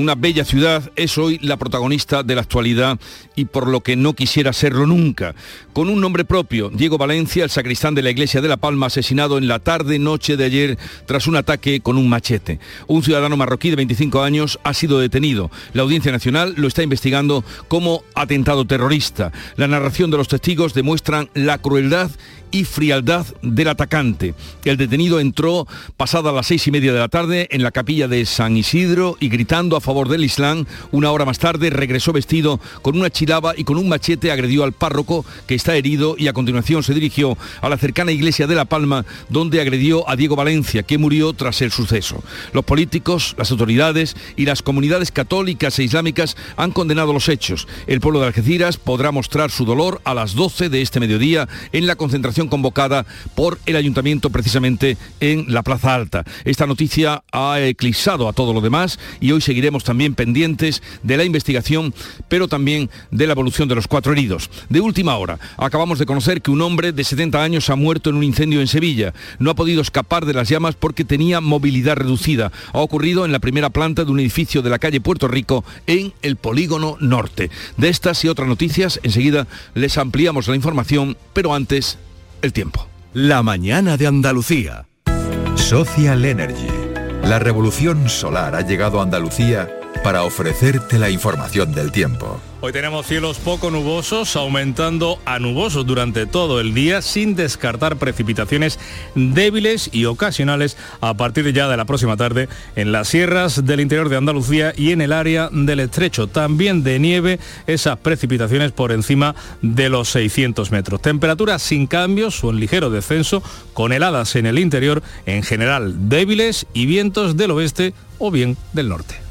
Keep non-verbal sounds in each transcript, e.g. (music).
una bella ciudad, es hoy la protagonista de la actualidad y por lo que no quisiera serlo nunca. Con un nombre propio, Diego Valencia, el sacristán de la iglesia de La Palma, asesinado en la tarde-noche de ayer tras un ataque con un machete. Un ciudadano marroquí de 25 años ha sido detenido. La Audiencia Nacional lo está investigando como atentado terrorista. La narración de los testigos demuestran la crueldad y frialdad del atacante. El detenido entró pasada las seis y media de la tarde en la capilla de San Isidro y gritando a favor del Islam, una hora más tarde regresó vestido con una chilaba y con un machete agredió al párroco que está herido y a continuación se dirigió a la cercana iglesia de La Palma donde agredió a Diego Valencia que murió tras el suceso. Los políticos, las autoridades y las comunidades católicas e islámicas han condenado los hechos. El pueblo de Algeciras podrá mostrar su dolor a las 12 de este mediodía en la concentración convocada por el ayuntamiento precisamente en la Plaza Alta. Esta noticia ha eclipsado a todo lo demás y hoy seguiremos también pendientes de la investigación, pero también de la evolución de los cuatro heridos. De última hora, acabamos de conocer que un hombre de 70 años ha muerto en un incendio en Sevilla. No ha podido escapar de las llamas porque tenía movilidad reducida. Ha ocurrido en la primera planta de un edificio de la calle Puerto Rico en el polígono norte. De estas y otras noticias, enseguida les ampliamos la información, pero antes el tiempo. La mañana de Andalucía. Social Energy. La revolución solar ha llegado a Andalucía para ofrecerte la información del tiempo. Hoy tenemos cielos poco nubosos, aumentando a nubosos durante todo el día, sin descartar precipitaciones débiles y ocasionales a partir ya de la próxima tarde en las sierras del interior de Andalucía y en el área del estrecho. También de nieve, esas precipitaciones por encima de los 600 metros. Temperaturas sin cambios o en ligero descenso, con heladas en el interior, en general débiles y vientos del oeste o bien del norte.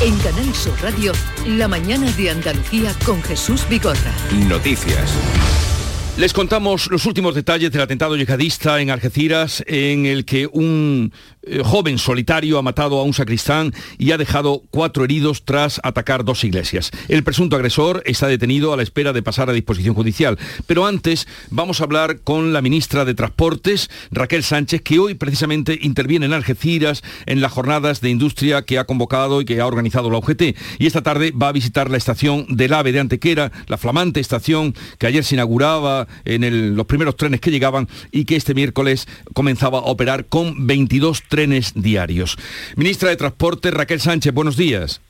En Canal Sur Radio, la mañana de Andalucía con Jesús Bigorra. Noticias. Les contamos los últimos detalles del atentado yihadista en Algeciras, en el que un eh, joven solitario ha matado a un sacristán y ha dejado cuatro heridos tras atacar dos iglesias. El presunto agresor está detenido a la espera de pasar a disposición judicial. Pero antes vamos a hablar con la ministra de Transportes, Raquel Sánchez, que hoy precisamente interviene en Algeciras en las jornadas de industria que ha convocado y que ha organizado la UGT. Y esta tarde va a visitar la estación del AVE de Antequera, la flamante estación que ayer se inauguraba en los primeros trenes que llegaban y que este miércoles comenzaba a operar con 22 trenes diarios. Ministra de Transporte, Raquel Sánchez, buenos días.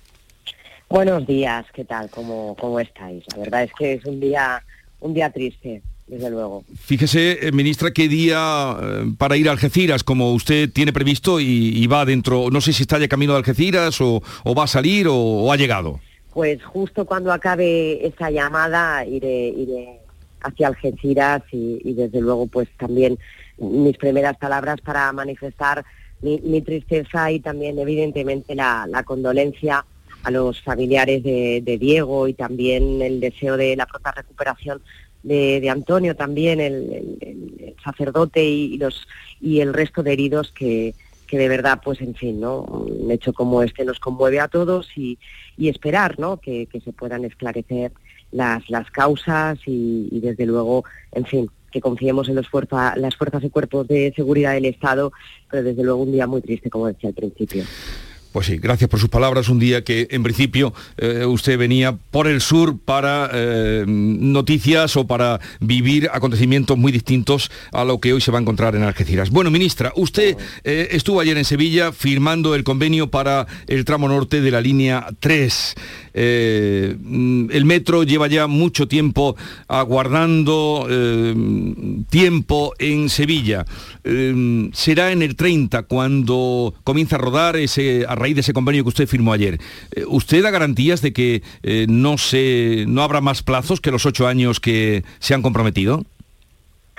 Buenos días, ¿qué tal? ¿Cómo, cómo estáis? La verdad es que es un día, un día triste, desde luego. Fíjese, eh, ministra, qué día eh, para ir a Algeciras, como usted tiene previsto y, va dentro, no sé si está ya camino de Algeciras o, va a salir o, ha llegado. Pues justo cuando acabe esa llamada iré, iré hacia Algeciras y, desde luego pues también mis primeras palabras para manifestar mi, tristeza y también evidentemente la, condolencia a los familiares de, Diego y también el deseo de la pronta recuperación de, Antonio también, el, sacerdote y, los, y el resto de heridos que, que de verdad, pues en fin, ¿no? Un hecho como este nos conmueve a todos y, esperar, ¿no? Que, que, se puedan esclarecer las, las causas y, desde luego, en fin, que confiemos en las fuerzas y cuerpos de seguridad del Estado, pero desde luego un día muy triste, como decía al principio. Pues sí, gracias por sus palabras. Un día que en principio eh, usted venía por el sur para eh, noticias o para vivir acontecimientos muy distintos a lo que hoy se va a encontrar en Algeciras. Bueno, ministra, usted eh, estuvo ayer en Sevilla firmando el convenio para el tramo norte de la línea 3. el metro lleva ya mucho tiempo aguardando tiempo en Sevilla. será en el 30 cuando comienza a rodar ese raíz de ese convenio que usted firmó ayer, eh, ¿usted da garantías de que eh, no, se, no habrá más plazos que los ocho años que se han comprometido?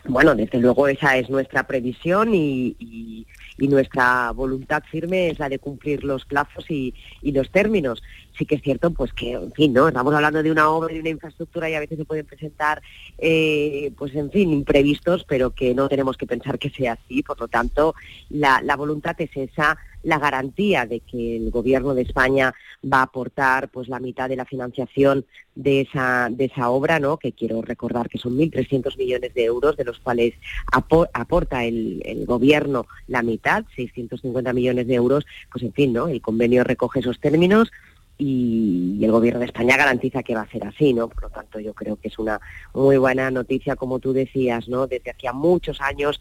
Bueno, desde luego esa es nuestra previsión y, nuestra voluntad firme es la de cumplir los plazos y, los términos. Sí que es cierto, pues que, en fin, ¿no? Estamos hablando de una obra y una infraestructura y a veces se pueden presentar, eh, pues en fin, imprevistos, pero que no tenemos que pensar que sea así. Por lo tanto, la, la voluntad es esa la garantía de que el Gobierno de España va a aportar pues la mitad de la financiación de esa, de esa obra, ¿no? que quiero recordar que son 1.300 millones de euros, de los cuales aporta el, Gobierno la mitad, 650 millones de euros, pues en fin, ¿no? el convenio recoge esos términos y, el gobierno de España garantiza que va a ser así, ¿no? Por lo tanto, yo creo que es una muy buena noticia, como tú decías, ¿no? Desde hacía muchos años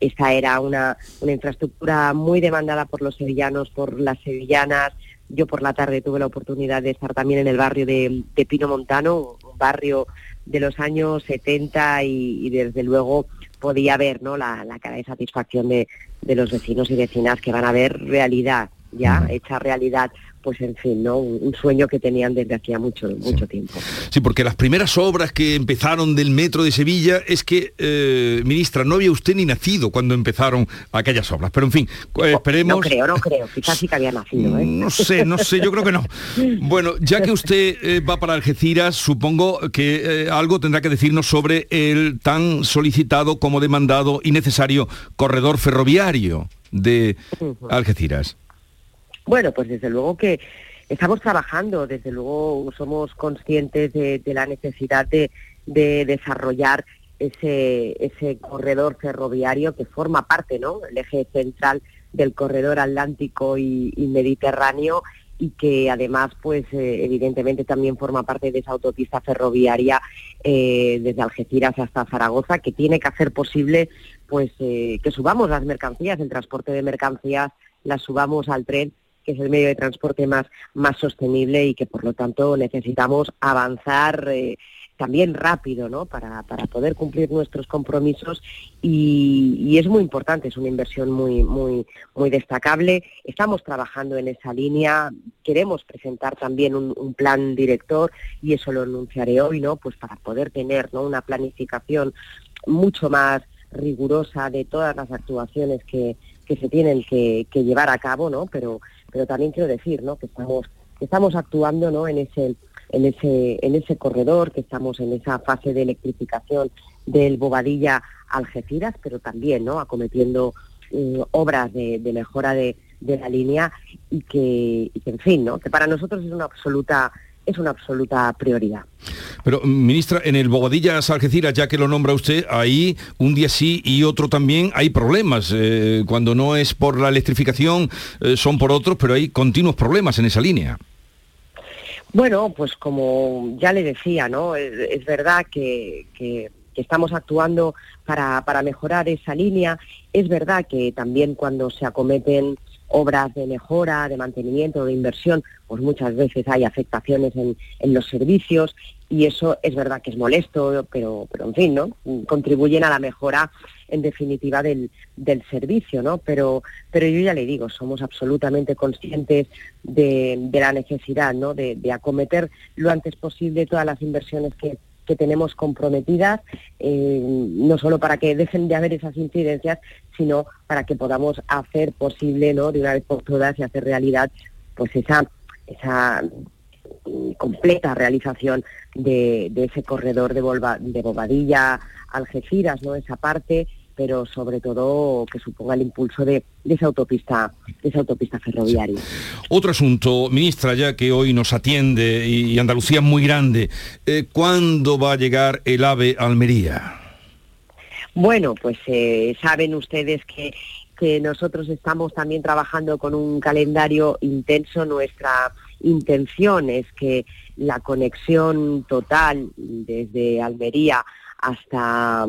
esta era una, infraestructura muy demandada por los sevillanos, por las sevillanas. Yo por la tarde tuve la oportunidad de estar también en el barrio de, Pino Montano, un barrio de los años 70 y, desde luego podía ver ¿no? la, cara de satisfacción de, de los vecinos y vecinas que van a ver realidad, ya hecha realidad pues en fin, ¿no? Un, sueño que tenían desde hacía mucho, mucho tiempo. Sí, porque las primeras obras que empezaron del metro de Sevilla es que, eh, ministra, no había usted ni nacido cuando empezaron aquellas obras. Pero en fin, eh, esperemos. No creo, no creo, quizás sí que había nacido. ¿eh? No sé, no sé, yo creo que no. Bueno, ya que usted va para Algeciras, supongo que algo tendrá que decirnos sobre el tan solicitado como demandado y necesario corredor ferroviario de Algeciras. Bueno, pues desde luego que estamos trabajando, desde luego somos conscientes de, la necesidad de, desarrollar ese, corredor ferroviario que forma parte, ¿no? El eje central del corredor atlántico y, mediterráneo y que además, pues eh, evidentemente también forma parte de esa autopista ferroviaria eh, desde Algeciras hasta Zaragoza, que tiene que hacer posible, pues, eh, que subamos las mercancías, el transporte de mercancías, las subamos al tren que es el medio de transporte más, más sostenible y que por lo tanto necesitamos avanzar eh, también rápido ¿no? para, para, poder cumplir nuestros compromisos y, es muy importante, es una inversión muy, muy, muy destacable. Estamos trabajando en esa línea, queremos presentar también un, plan director y eso lo anunciaré hoy, ¿no? Pues para poder tener ¿no? una planificación mucho más rigurosa de todas las actuaciones que, que se tienen que, que llevar a cabo, ¿no? Pero pero también quiero decir ¿no? que estamos que estamos actuando ¿no? en ese en ese en ese corredor que estamos en esa fase de electrificación del Bobadilla Algeciras pero también no acometiendo eh, obras de, mejora de, de, la línea y que, y que en fin no que para nosotros es una absoluta es una absoluta prioridad. Pero, ministra, en el Bogadillas Algeciras, ya que lo nombra usted, ahí un día sí y otro también hay problemas. Eh, cuando no es por la electrificación, eh, son por otros, pero hay continuos problemas en esa línea. Bueno, pues como ya le decía, ¿no? Es, verdad que, que, estamos actuando para, para mejorar esa línea. Es verdad que también cuando se acometen obras de mejora, de mantenimiento, de inversión, pues muchas veces hay afectaciones en, los servicios y eso es verdad que es molesto, pero, pero en fin, ¿no? Contribuyen a la mejora en definitiva del, servicio, ¿no? Pero, pero yo ya le digo, somos absolutamente conscientes de, la necesidad, ¿no? De, de acometer lo antes posible todas las inversiones que, que tenemos comprometidas, eh, no solo para que dejen de haber esas incidencias, sino para que podamos hacer posible, ¿no? De una vez por todas y hacer realidad, pues esa, esa mm, completa realización de, ese corredor de, de Bobadilla, Algeciras, ¿no? Esa parte pero sobre todo que suponga el impulso de, esa autopista, esa autopista ferroviaria. Otro asunto, ministra, ya que hoy nos atiende y Andalucía es muy grande, eh, ¿cuándo va a llegar el AVE Almería? Bueno, pues eh, saben ustedes que que nosotros estamos también trabajando con un calendario intenso. Nuestra intención es que la conexión total desde Almería hasta,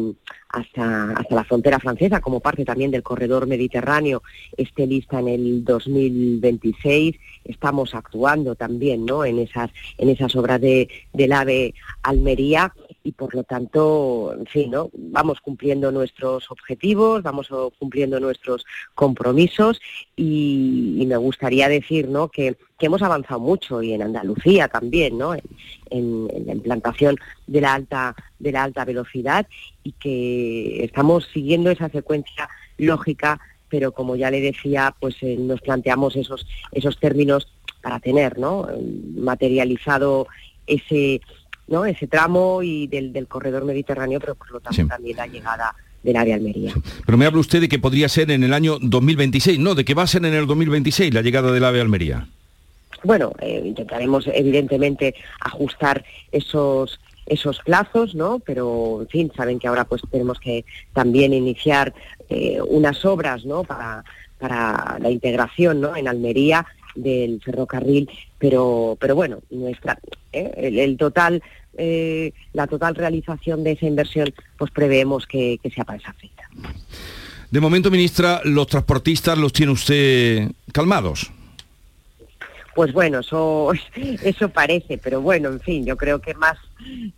hasta, hasta la frontera francesa, como parte también del corredor mediterráneo, esté lista en el 2026. Estamos actuando también ¿no? en, esas, en esas obras de, del AVE Almería y por lo tanto, en fin, ¿no? vamos cumpliendo nuestros objetivos, vamos cumpliendo nuestros compromisos y, me gustaría decir ¿no? que, hemos avanzado mucho y en Andalucía también, ¿no? En, la implantación de la alta de la alta velocidad y que estamos siguiendo esa secuencia lógica, pero como ya le decía, pues eh, nos planteamos esos esos términos para tener, ¿no? materializado ese ¿no? ese tramo y del, corredor mediterráneo, pero por lo tanto también la llegada del área Almería. Pero me habla usted de que podría ser en el año 2026, no, de que va a ser en el 2026 la llegada del AVE Almería. Bueno, eh, intentaremos evidentemente ajustar esos esos plazos, ¿no? Pero, en fin, saben que ahora pues tenemos que también iniciar eh, unas obras, ¿no? Para, para la integración, ¿no? En Almería del ferrocarril, pero, pero bueno, nuestra, ¿eh? el, total eh, la total realización de esa inversión, pues preveemos que, sea para esa fecha. De momento, ministra, los transportistas los tiene usted calmados. Pues bueno, eso, (laughs) eso parece, pero bueno, en fin, yo creo que más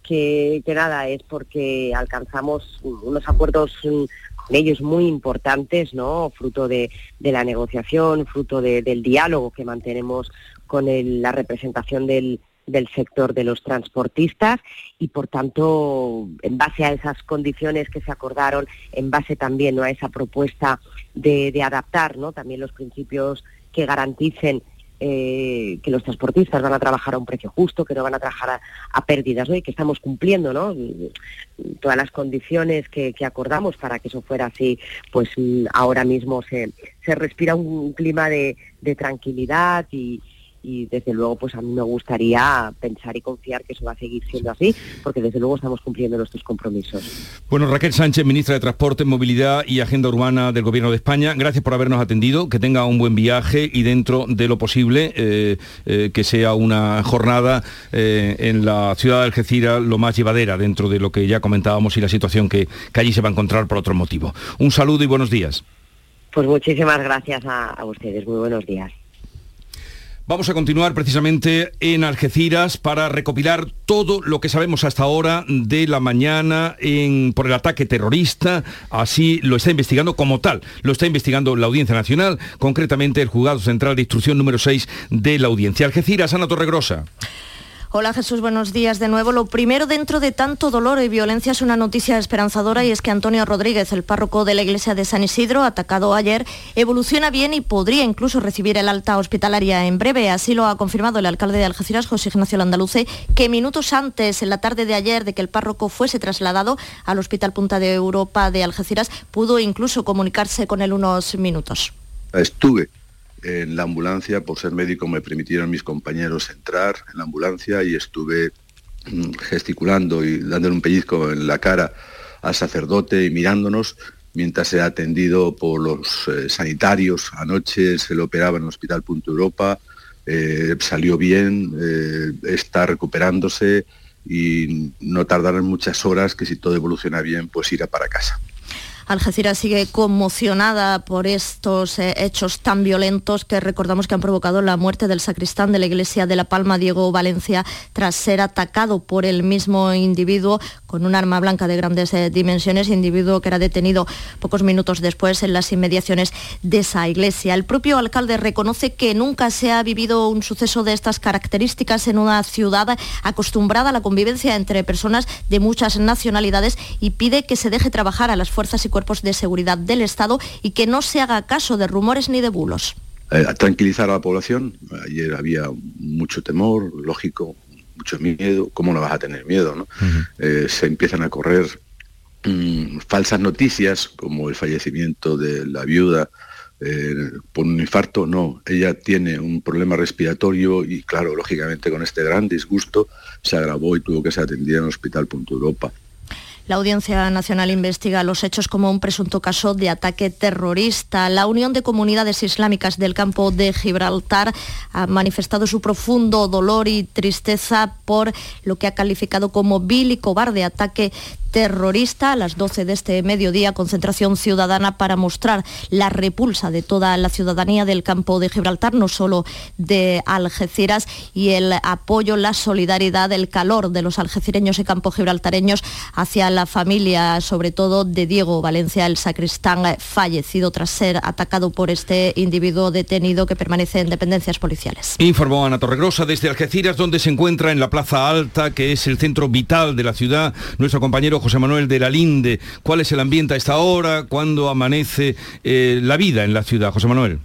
que, nada es porque alcanzamos unos acuerdos con ellos muy importantes, ¿no? Fruto de, la negociación, fruto del diálogo que mantenemos con la representación del, del sector de los transportistas y por tanto en base a esas condiciones que se acordaron en base también a esa propuesta de, adaptar ¿no? también los principios que garanticen eh, que los transportistas van a trabajar a un precio justo, que no van a trabajar a, pérdidas, ¿no? Y que estamos cumpliendo, ¿no? Todas las condiciones que, acordamos para que eso fuera así, pues ahora mismo se, se respira un clima de, de tranquilidad y, y desde luego pues a mí me gustaría pensar y confiar que eso va a seguir siendo así, porque desde luego estamos cumpliendo nuestros compromisos. Bueno, Raquel Sánchez, ministra de Transporte, Movilidad y Agenda Urbana del Gobierno de España, gracias por habernos atendido, que tenga un buen viaje y dentro de lo posible eh, eh, que sea una jornada eh, en la ciudad de Algeciras lo más llevadera dentro de lo que ya comentábamos y la situación que, allí se va a encontrar por otro motivo. Un saludo y buenos días. Pues muchísimas gracias a ustedes, muy buenos días. Vamos a continuar precisamente en Algeciras para recopilar todo lo que sabemos hasta ahora de la mañana por el ataque terrorista. Así lo está investigando como tal. Lo está investigando la Audiencia Nacional, concretamente el Juzgado Central de Instrucción número 6 de la Audiencia. Algeciras, Ana Torregrosa. Hola Jesús, buenos días de nuevo. Lo primero dentro de tanto dolor y violencia es una noticia esperanzadora y es que Antonio Rodríguez, el párroco de la iglesia de San Isidro, atacado ayer, evoluciona bien y podría incluso recibir el alta hospitalaria en breve. Así lo ha confirmado el alcalde de Algeciras, José Ignacio Landaluce, que minutos antes, en la tarde de ayer, de que el párroco fuese trasladado al Hospital Punta de Europa de Algeciras, pudo incluso comunicarse con él unos minutos. Estuve en la ambulancia, por ser médico me permitieron mis compañeros entrar en la ambulancia y estuve mm, gesticulando y dándole un pellizco en la cara al sacerdote y mirándonos mientras era atendido por los eh, sanitarios. Anoche se le operaba en el Hospital Punto Europa, eh, salió bien, eh, está recuperándose y no tardarán muchas horas que si todo evoluciona bien, pues irá para casa. Algeciras sigue conmocionada por estos eh, hechos tan violentos que recordamos que han provocado la muerte del sacristán de la iglesia de La Palma, Diego Valencia, tras ser atacado por el mismo individuo con un arma blanca de grandes eh, dimensiones, individuo que era detenido pocos minutos después en las inmediaciones de esa iglesia. El propio alcalde reconoce que nunca se ha vivido un suceso de estas características en una ciudad acostumbrada a la convivencia entre personas de muchas nacionalidades y pide que se deje trabajar a las fuerzas y cuerpos de seguridad del Estado y que no se haga caso de rumores ni de bulos. Eh, tranquilizar a la población. Ayer había mucho temor, lógico, mucho miedo. ¿Cómo no vas a tener miedo? ¿no? Eh, se empiezan a correr mm, falsas noticias como el fallecimiento de la viuda eh, por un infarto. No, ella tiene un problema respiratorio y claro, lógicamente con este gran disgusto se agravó y tuvo que ser atendida en el Hospital Punto Europa. La Audiencia Nacional investiga los hechos como un presunto caso de ataque terrorista. La Unión de Comunidades Islámicas del Campo de Gibraltar ha manifestado su profundo dolor y tristeza por lo que ha calificado como vil y cobarde ataque terrorista a las 12 de este mediodía, concentración ciudadana para mostrar la repulsa de toda la ciudadanía del campo de Gibraltar, no solo de Algeciras, y el apoyo, la solidaridad, el calor de los algecireños y campo gibraltareños hacia la familia, sobre todo de Diego Valencia, el sacristán fallecido tras ser atacado por este individuo detenido que permanece en dependencias policiales. Informó Ana Torregrosa desde Algeciras, donde se encuentra en la Plaza Alta, que es el centro vital de la ciudad, nuestro compañero José Manuel de la Linde. ¿Cuál es el ambiente a esta hora? ¿Cuándo amanece eh, la vida en la ciudad? José Manuel.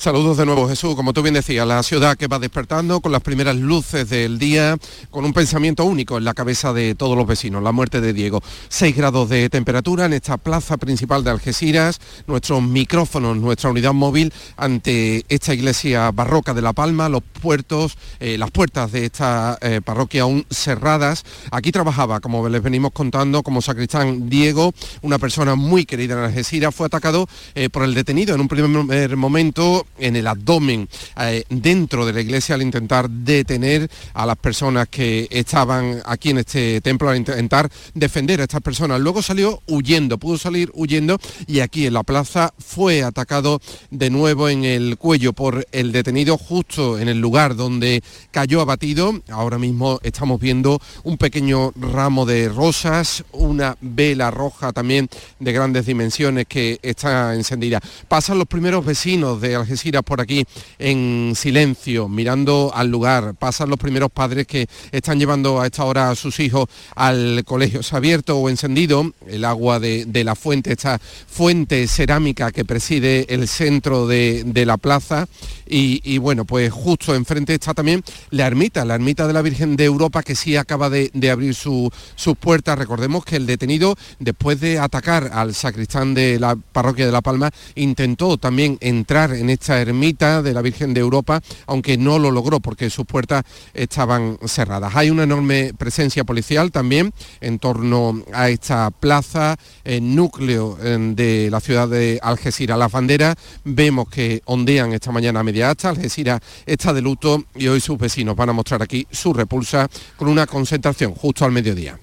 Saludos de nuevo Jesús, como tú bien decías, la ciudad que va despertando con las primeras luces del día, con un pensamiento único en la cabeza de todos los vecinos, la muerte de Diego. 6 grados de temperatura en esta plaza principal de Algeciras, nuestros micrófonos, nuestra unidad móvil ante esta iglesia barroca de La Palma, los puertos, eh, las puertas de esta eh, parroquia aún cerradas. Aquí trabajaba, como les venimos contando, como sacristán Diego, una persona muy querida en Algeciras, fue atacado eh, por el detenido en un primer momento en el abdomen eh, dentro de la iglesia al intentar detener a las personas que estaban aquí en este templo, al intentar defender a estas personas. Luego salió huyendo, pudo salir huyendo y aquí en la plaza fue atacado de nuevo en el cuello por el detenido justo en el lugar donde cayó abatido. Ahora mismo estamos viendo un pequeño ramo de rosas, una vela roja también de grandes dimensiones que está encendida. Pasan los primeros vecinos de Algeciras por aquí en silencio, mirando al lugar. Pasan los primeros padres que están llevando a esta hora a sus hijos al colegio. Se ha abierto o encendido el agua de, la fuente, esta fuente cerámica que preside el centro de, la plaza. Y, bueno, pues justo enfrente está también la ermita, la ermita de la Virgen de Europa que sí acaba de, abrir sus puertas. Recordemos que el detenido, después de atacar al sacristán de la parroquia de La Palma, intentó también entrar en esta ermita de la Virgen de Europa, aunque no lo logró porque sus puertas estaban cerradas. Hay una enorme presencia policial también en torno a esta plaza, en núcleo de la ciudad de Algeciras. Las banderas vemos que ondean esta mañana a media hasta, Algeciras está de luto y hoy sus vecinos van a mostrar aquí su repulsa con una concentración justo al mediodía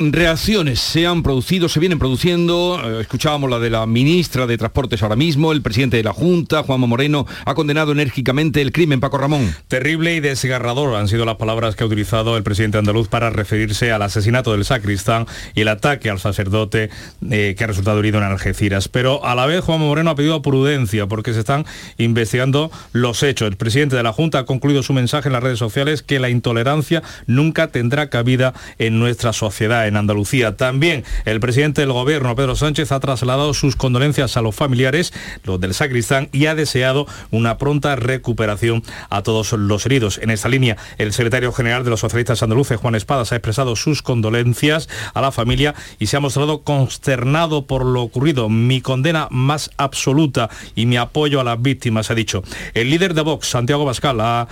reacciones se han producido, se vienen produciendo. Eh, escuchábamos la de la ministra de Transportes ahora mismo, el presidente de la Junta, Juanma Moreno, ha condenado enérgicamente el crimen, Paco Ramón. Terrible y desgarrador han sido las palabras que ha utilizado el presidente andaluz para referirse al asesinato del sacristán y el ataque al sacerdote eh, que ha resultado herido en Algeciras. Pero a la vez Juanma Moreno ha pedido prudencia porque se están investigando los hechos. El presidente de la Junta ha concluido su mensaje en las redes sociales que la intolerancia nunca tendrá cabida en nuestra sociedad en Andalucía. También el presidente del gobierno, Pedro Sánchez, ha trasladado sus condolencias a los familiares, los del sacristán, y ha deseado una pronta recuperación a todos los heridos. En esta línea, el secretario general de los socialistas andaluces, Juan Espadas, ha expresado sus condolencias a la familia y se ha mostrado consternado por lo ocurrido. Mi condena más absoluta y mi apoyo a las víctimas, ha dicho. El líder de Vox, Santiago Bascal, ha,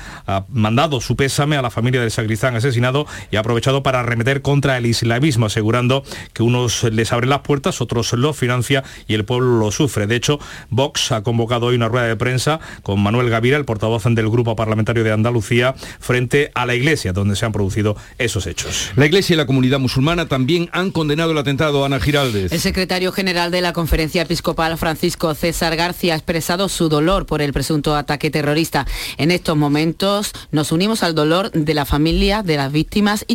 mandado su pésame a la familia del sacristán asesinado y ha aprovechado para arremeter contra el islamismo asegurando que unos les abren las puertas, otros los financia y el pueblo lo sufre. De hecho, Vox ha convocado hoy una rueda de prensa con Manuel Gavira, el portavoz del Grupo Parlamentario de Andalucía, frente a la Iglesia, donde se han producido esos hechos. La Iglesia y la comunidad musulmana también han condenado el atentado. Ana Giraldez. El secretario general de la Conferencia Episcopal, Francisco César García, ha expresado su dolor por el presunto ataque terrorista. En estos momentos nos unimos al dolor de la familia, de las víctimas y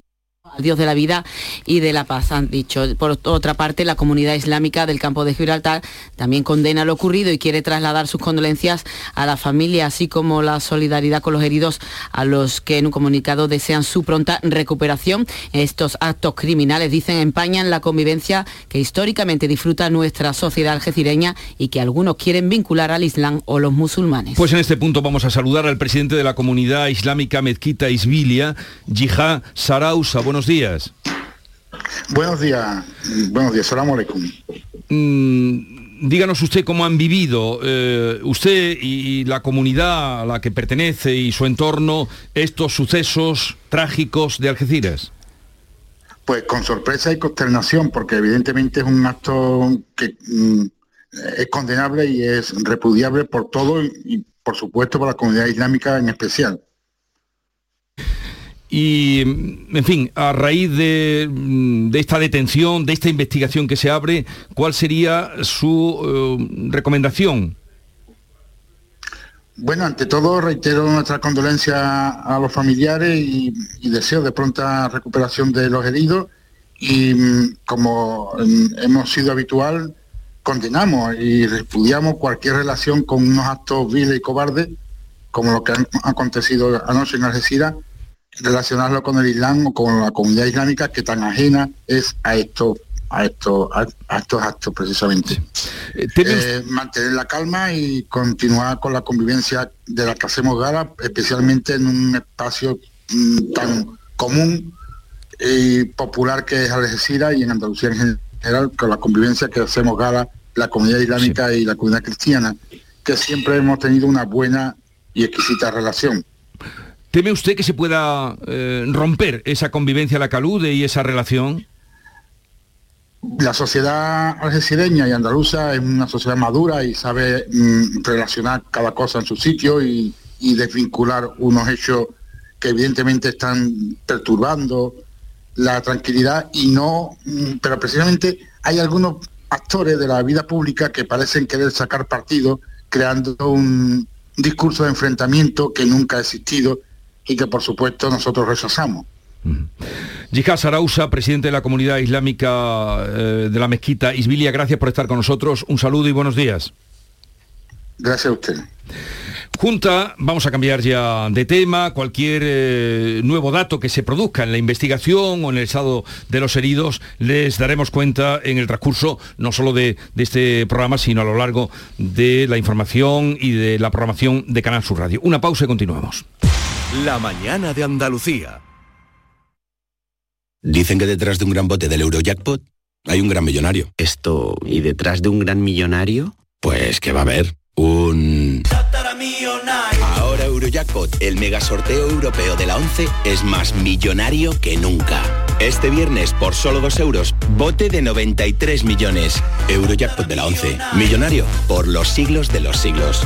Dios de la vida y de la paz, han dicho. Por otra parte, la comunidad islámica del campo de Gibraltar también condena lo ocurrido y quiere trasladar sus condolencias a la familia, así como la solidaridad con los heridos, a los que en un comunicado desean su pronta recuperación. Estos actos criminales, dicen, empañan la convivencia que históricamente disfruta nuestra sociedad algecireña y que algunos quieren vincular al Islam o los musulmanes. Pues en este punto vamos a saludar al presidente de la comunidad islámica Mezquita Isbilia, Jihad Sarausa. Buenos días. Buenos días, buenos días, salam alaikum. Mm, díganos usted cómo han vivido eh, usted y la comunidad a la que pertenece y su entorno estos sucesos trágicos de Algeciras. pues con sorpresa y consternación, porque evidentemente es un acto que mm, es condenable y es repudiable por todo y, por supuesto por la comunidad islámica en especial. Y, en fin, a raíz de, de, esta detención, de esta investigación que se abre, ¿cuál sería su eh, recomendación? Bueno, ante todo reitero nuestra condolencia a los familiares y, y deseo de pronta recuperación de los heridos y mm, como mm, hemos sido habitual, condenamos y repudiamos cualquier relación con unos actos viles y cobardes, como lo que han acontecido anoche en Algeciras, relacionarlo con el Islam o con la comunidad islámica que tan ajena es a esto a estos a, estos actos precisamente. Eh, eh, mantener la calma y continuar con la convivencia de la que hacemos gala especialmente en un espacio mm, tan común y popular que es Algeciras y en Andalucía en general con la convivencia que hacemos gala la comunidad islámica y la comunidad cristiana, que siempre hemos tenido una buena y exquisita relación. ¿Teme usted que se pueda eh, romper esa convivencia, la calude y esa relación? La sociedad algecireña y andaluza es una sociedad madura y sabe mm, relacionar cada cosa en su sitio y, y desvincular unos hechos que evidentemente están perturbando la tranquilidad y no, mm, pero precisamente hay algunos actores de la vida pública que parecen querer sacar partido creando un discurso de enfrentamiento que nunca ha existido y que por supuesto nosotros rechazamos. Yihad Sarausa, presidente de la comunidad islámica eh, de la mezquita Isbilia, gracias por estar con nosotros. Un saludo y buenos días. Gracias a usted. Junta, vamos a cambiar ya de tema, cualquier eh, nuevo dato que se produzca en la investigación o en el estado de los heridos, les daremos cuenta en el transcurso no solo de, de, este programa, sino a lo largo de la información y de la programación de Canal Sur Radio. Una pausa y continuamos. La mañana de Andalucía. Dicen que detrás de un gran bote del Eurojackpot hay un gran millonario. Esto, ¿y detrás de un gran millonario? Pues que va a haber un... Ahora Eurojackpot, el mega sorteo europeo de la 11, es más millonario que nunca. Este viernes, por solo 2 euros, bote de 93 millones. Eurojackpot de la 11, millonario por los siglos de los siglos.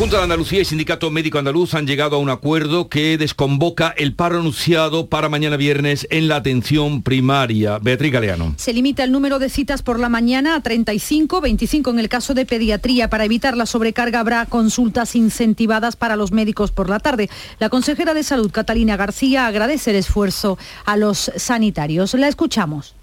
Junta de Andalucía y Sindicato Médico Andaluz han llegado a un acuerdo que desconvoca el paro anunciado para mañana viernes en la atención primaria. Beatriz Galeano. Se limita el número de citas por la mañana a 35, 25 en el caso de pediatría. Para evitar la sobrecarga habrá consultas incentivadas para los médicos por la tarde. La consejera de Salud, Catalina García, agradece el esfuerzo a los sanitarios. La escuchamos.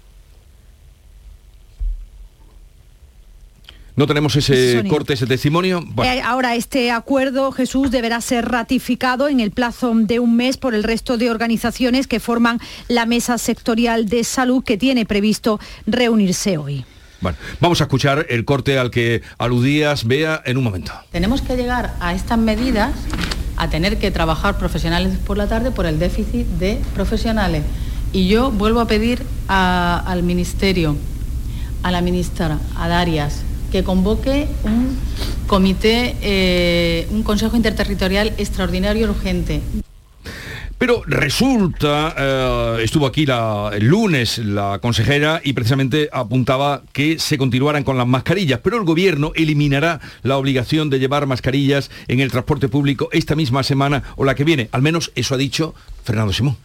¿No tenemos ese corte, ese testimonio? Bueno. Eh, ahora, este acuerdo, Jesús, deberá ser ratificado en el plazo de un mes por el resto de organizaciones que forman la Mesa Sectorial de Salud que tiene previsto reunirse hoy. Bueno, vamos a escuchar el corte al que aludías, Bea, en un momento. Tenemos que llegar a estas medidas a tener que trabajar profesionales por la tarde por el déficit de profesionales. Y yo vuelvo a pedir a, al Ministerio, a la ministra, a Darias, que convoque un comité, eh, un consejo interterritorial extraordinario urgente. Pero resulta, eh, estuvo aquí la, el lunes la consejera y precisamente apuntaba que se continuaran con las mascarillas, pero el gobierno eliminará la obligación de llevar mascarillas en el transporte público esta misma semana o la que viene. Al menos eso ha dicho Fernando Simón.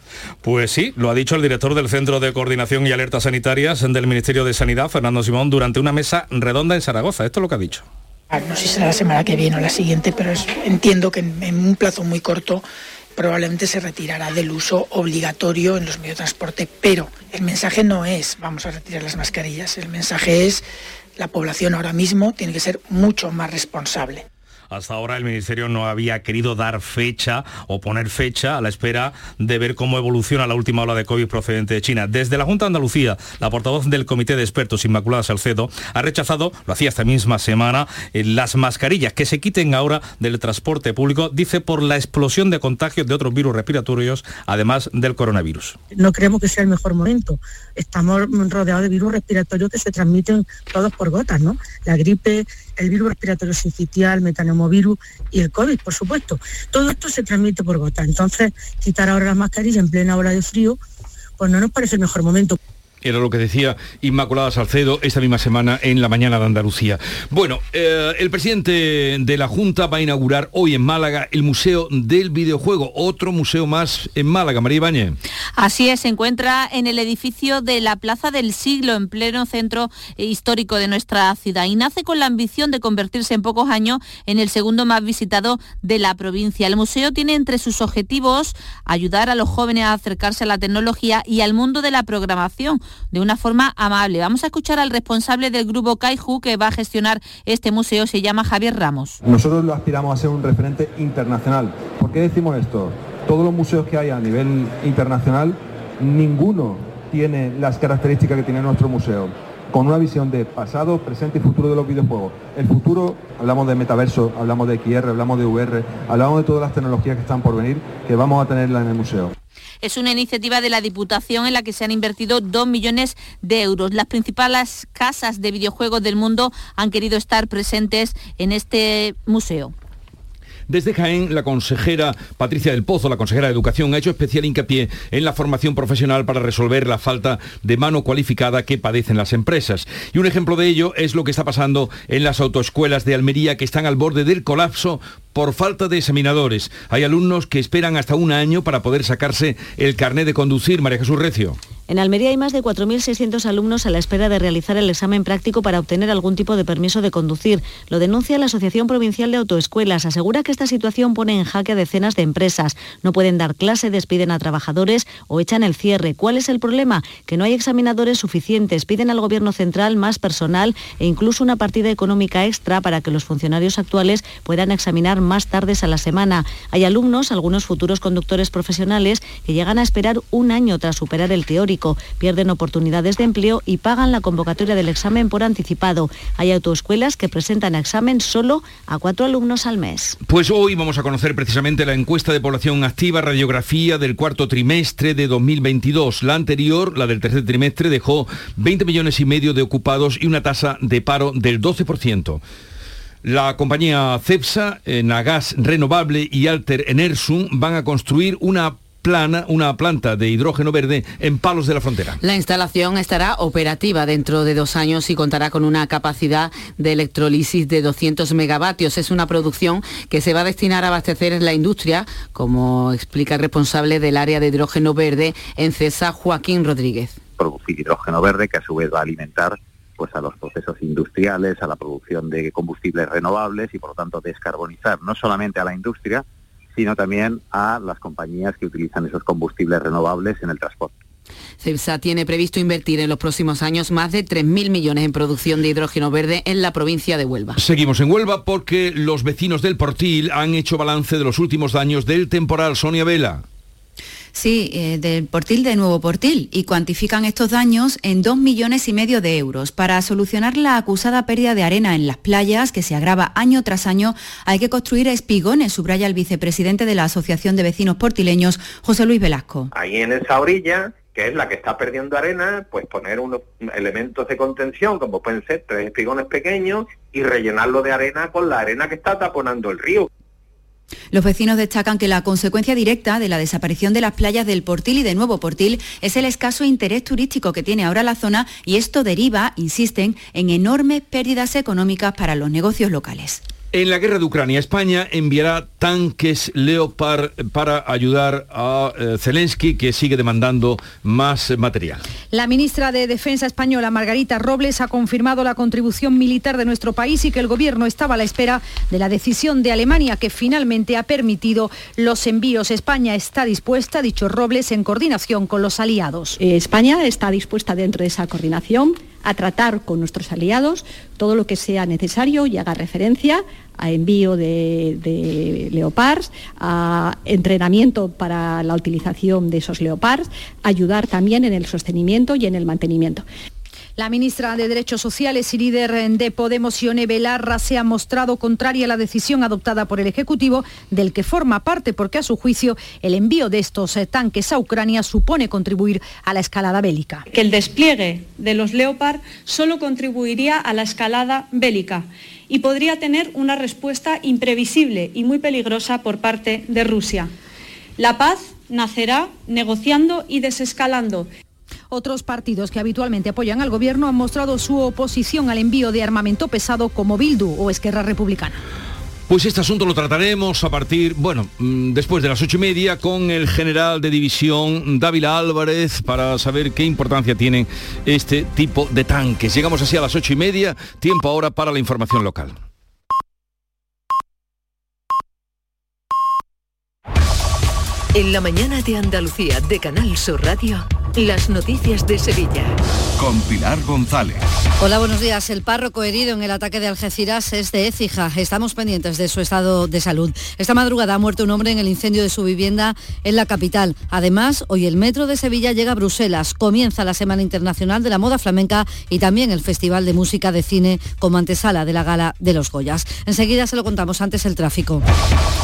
Pues sí, lo ha dicho el director del Centro de Coordinación y Alertas Sanitarias del Ministerio de Sanidad, Fernando Simón, durante una mesa redonda en Zaragoza. Esto es lo que ha dicho. No sé si será la semana que viene o la siguiente, pero es, entiendo que en, en un plazo muy corto probablemente se retirará del uso obligatorio en los medios de transporte, pero el mensaje no es vamos a retirar las mascarillas, el mensaje es la población ahora mismo tiene que ser mucho más responsable. Hasta ahora el Ministerio no había querido dar fecha o poner fecha a la espera de ver cómo evoluciona la última ola de COVID procedente de China. Desde la Junta de Andalucía, la portavoz del Comité de Expertos Inmaculada Salcedo ha rechazado, lo hacía esta misma semana, eh, las mascarillas que se quiten ahora del transporte público, dice por la explosión de contagios de otros virus respiratorios, además del coronavirus. No creemos que sea el mejor momento. Estamos rodeados de virus respiratorios que se transmiten todos por gotas, ¿no? La gripe, el virus respiratorio sincitial, metanomovirus y el COVID, por supuesto. Todo esto se transmite por gota. Entonces, quitar ahora las mascarillas en plena hora de frío, pues no nos parece el mejor momento. Era lo que decía Inmaculada Salcedo esta misma semana en la mañana de Andalucía. Bueno, eh, el presidente de la Junta va a inaugurar hoy en Málaga el Museo del Videojuego, otro museo más en Málaga. María Ibáñez. Así es, se encuentra en el edificio de la Plaza del Siglo, en pleno centro histórico de nuestra ciudad, y nace con la ambición de convertirse en pocos años en el segundo más visitado de la provincia. El museo tiene entre sus objetivos ayudar a los jóvenes a acercarse a la tecnología y al mundo de la programación de una forma amable. Vamos a escuchar al responsable del grupo Kaiju que va a gestionar este museo, se llama Javier Ramos. Nosotros lo aspiramos a ser un referente internacional. ¿Por qué decimos esto? Todos los museos que hay a nivel internacional, ninguno tiene las características que tiene nuestro museo con una visión de pasado, presente y futuro de los videojuegos. El futuro, hablamos de metaverso, hablamos de XR, hablamos de VR, hablamos de todas las tecnologías que están por venir, que vamos a tenerla en el museo. Es una iniciativa de la Diputación en la que se han invertido 2 millones de euros. Las principales casas de videojuegos del mundo han querido estar presentes en este museo. Desde Jaén, la consejera Patricia del Pozo, la consejera de Educación, ha hecho especial hincapié en la formación profesional para resolver la falta de mano cualificada que padecen las empresas. Y un ejemplo de ello es lo que está pasando en las autoescuelas de Almería que están al borde del colapso por falta de examinadores. Hay alumnos que esperan hasta un año para poder sacarse el carnet de conducir. María Jesús Recio. En Almería hay más de 4.600 alumnos a la espera de realizar el examen práctico para obtener algún tipo de permiso de conducir. Lo denuncia la Asociación Provincial de Autoescuelas. Asegura que esta situación pone en jaque a decenas de empresas. No pueden dar clase, despiden a trabajadores o echan el cierre. ¿Cuál es el problema? Que no hay examinadores suficientes. Piden al Gobierno central más personal e incluso una partida económica extra para que los funcionarios actuales puedan examinar más tardes a la semana. Hay alumnos, algunos futuros conductores profesionales, que llegan a esperar un año tras superar el teórico pierden oportunidades de empleo y pagan la convocatoria del examen por anticipado. Hay autoescuelas que presentan examen solo a cuatro alumnos al mes. Pues hoy vamos a conocer precisamente la encuesta de población activa, radiografía del cuarto trimestre de 2022. La anterior, la del tercer trimestre, dejó 20 millones y medio de ocupados y una tasa de paro del 12%. La compañía CEPSA, Nagas Renovable y Alter Enersum van a construir una plana, una planta de hidrógeno verde en Palos de la Frontera. La instalación estará operativa dentro de dos años y contará con una capacidad de electrolisis de 200 megavatios. Es una producción que se va a destinar a abastecer en la industria, como explica el responsable del área de hidrógeno verde en CESA, Joaquín Rodríguez. Producir hidrógeno verde que a su vez va a alimentar pues a los procesos industriales, a la producción de combustibles renovables y por lo tanto descarbonizar no solamente a la industria, sino también a las compañías que utilizan esos combustibles renovables en el transporte. CEPSA tiene previsto invertir en los próximos años más de 3.000 millones en producción de hidrógeno verde en la provincia de Huelva. Seguimos en Huelva porque los vecinos del Portil han hecho balance de los últimos daños del temporal Sonia Vela. Sí, eh, del Portil de Nuevo Portil y cuantifican estos daños en dos millones y medio de euros. Para solucionar la acusada pérdida de arena en las playas, que se agrava año tras año, hay que construir espigones, subraya el vicepresidente de la Asociación de Vecinos Portileños, José Luis Velasco. Ahí en esa orilla que es la que está perdiendo arena, pues poner unos elementos de contención, como pueden ser tres espigones pequeños, y rellenarlo de arena con la arena que está taponando el río. Los vecinos destacan que la consecuencia directa de la desaparición de las playas del Portil y de Nuevo Portil es el escaso interés turístico que tiene ahora la zona y esto deriva, insisten, en enormes pérdidas económicas para los negocios locales. En la guerra de Ucrania, España enviará tanques Leopard para ayudar a eh, Zelensky, que sigue demandando más material. La ministra de Defensa española, Margarita Robles, ha confirmado la contribución militar de nuestro país y que el gobierno estaba a la espera de la decisión de Alemania, que finalmente ha permitido los envíos. España está dispuesta, ha dicho Robles, en coordinación con los aliados. Eh, España está dispuesta dentro de esa coordinación a tratar con nuestros aliados todo lo que sea necesario y haga referencia a envío de, leopards, a entrenamiento para la utilización de esos leopards, ayudar también en el sostenimiento y en el mantenimiento. La ministra de Derechos Sociales y líder de Podemos, Ione Belarra, se ha mostrado contraria a la decisión adoptada por el Ejecutivo, del que forma parte porque, a su juicio, el envío de estos eh, tanques a Ucrania supone contribuir a la escalada bélica. Que el despliegue de los Leopard solo contribuiría a la escalada bélica y podría tener una respuesta imprevisible y muy peligrosa por parte de Rusia. La paz nacerá negociando y desescalando. Otros partidos que habitualmente apoyan al gobierno han mostrado su oposición al envío de armamento pesado como Bildu o Esquerra Republicana. Pues este asunto lo trataremos a partir, bueno, mm, después de las ocho y media con el general de división Dávila Álvarez para saber qué importancia tienen este tipo de tanques. Llegamos así a las ocho y media, tiempo ahora para la información local. En la mañana de Andalucía de Canal Sur Radio. Las noticias de Sevilla. Con Pilar González. Hola, buenos días. El párroco herido en el ataque de Algeciras es de Écija. Estamos pendientes de su estado de salud. Esta madrugada ha muerto un hombre en el incendio de su vivienda en la capital. Además, hoy el metro de Sevilla llega a Bruselas. Comienza la Semana Internacional de la Moda Flamenca y también el Festival de Música de Cine como antesala de la gala de los Goyas. Enseguida se lo contamos antes el tráfico.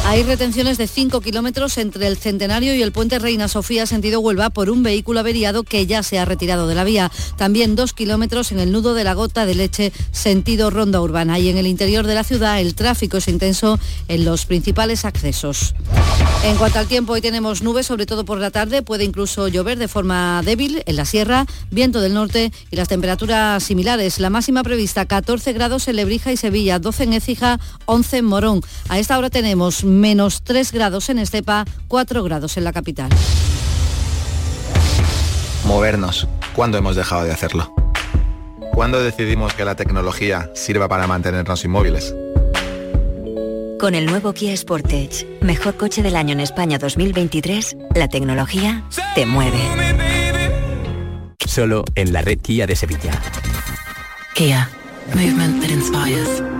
Hay retenciones de 5 kilómetros entre el Centenario y el puente Reina Sofía sentido Huelva por un vehículo averiado que ya se ha retirado de la vía. También dos kilómetros en el nudo de la gota de leche sentido ronda urbana. Y en el interior de la ciudad el tráfico es intenso en los principales accesos. En cuanto al tiempo, hoy tenemos nubes, sobre todo por la tarde. Puede incluso llover de forma débil en la sierra, viento del norte y las temperaturas similares. La máxima prevista 14 grados en Lebrija y Sevilla, 12 en Écija, 11 en Morón. A esta hora tenemos menos 3 grados en Estepa, 4 grados en la capital movernos. ¿Cuándo hemos dejado de hacerlo? ¿Cuándo decidimos que la tecnología sirva para mantenernos inmóviles? Con el nuevo Kia Sportage, mejor coche del año en España 2023, la tecnología te mueve. Solo en la red Kia de Sevilla. Kia, movement that inspires.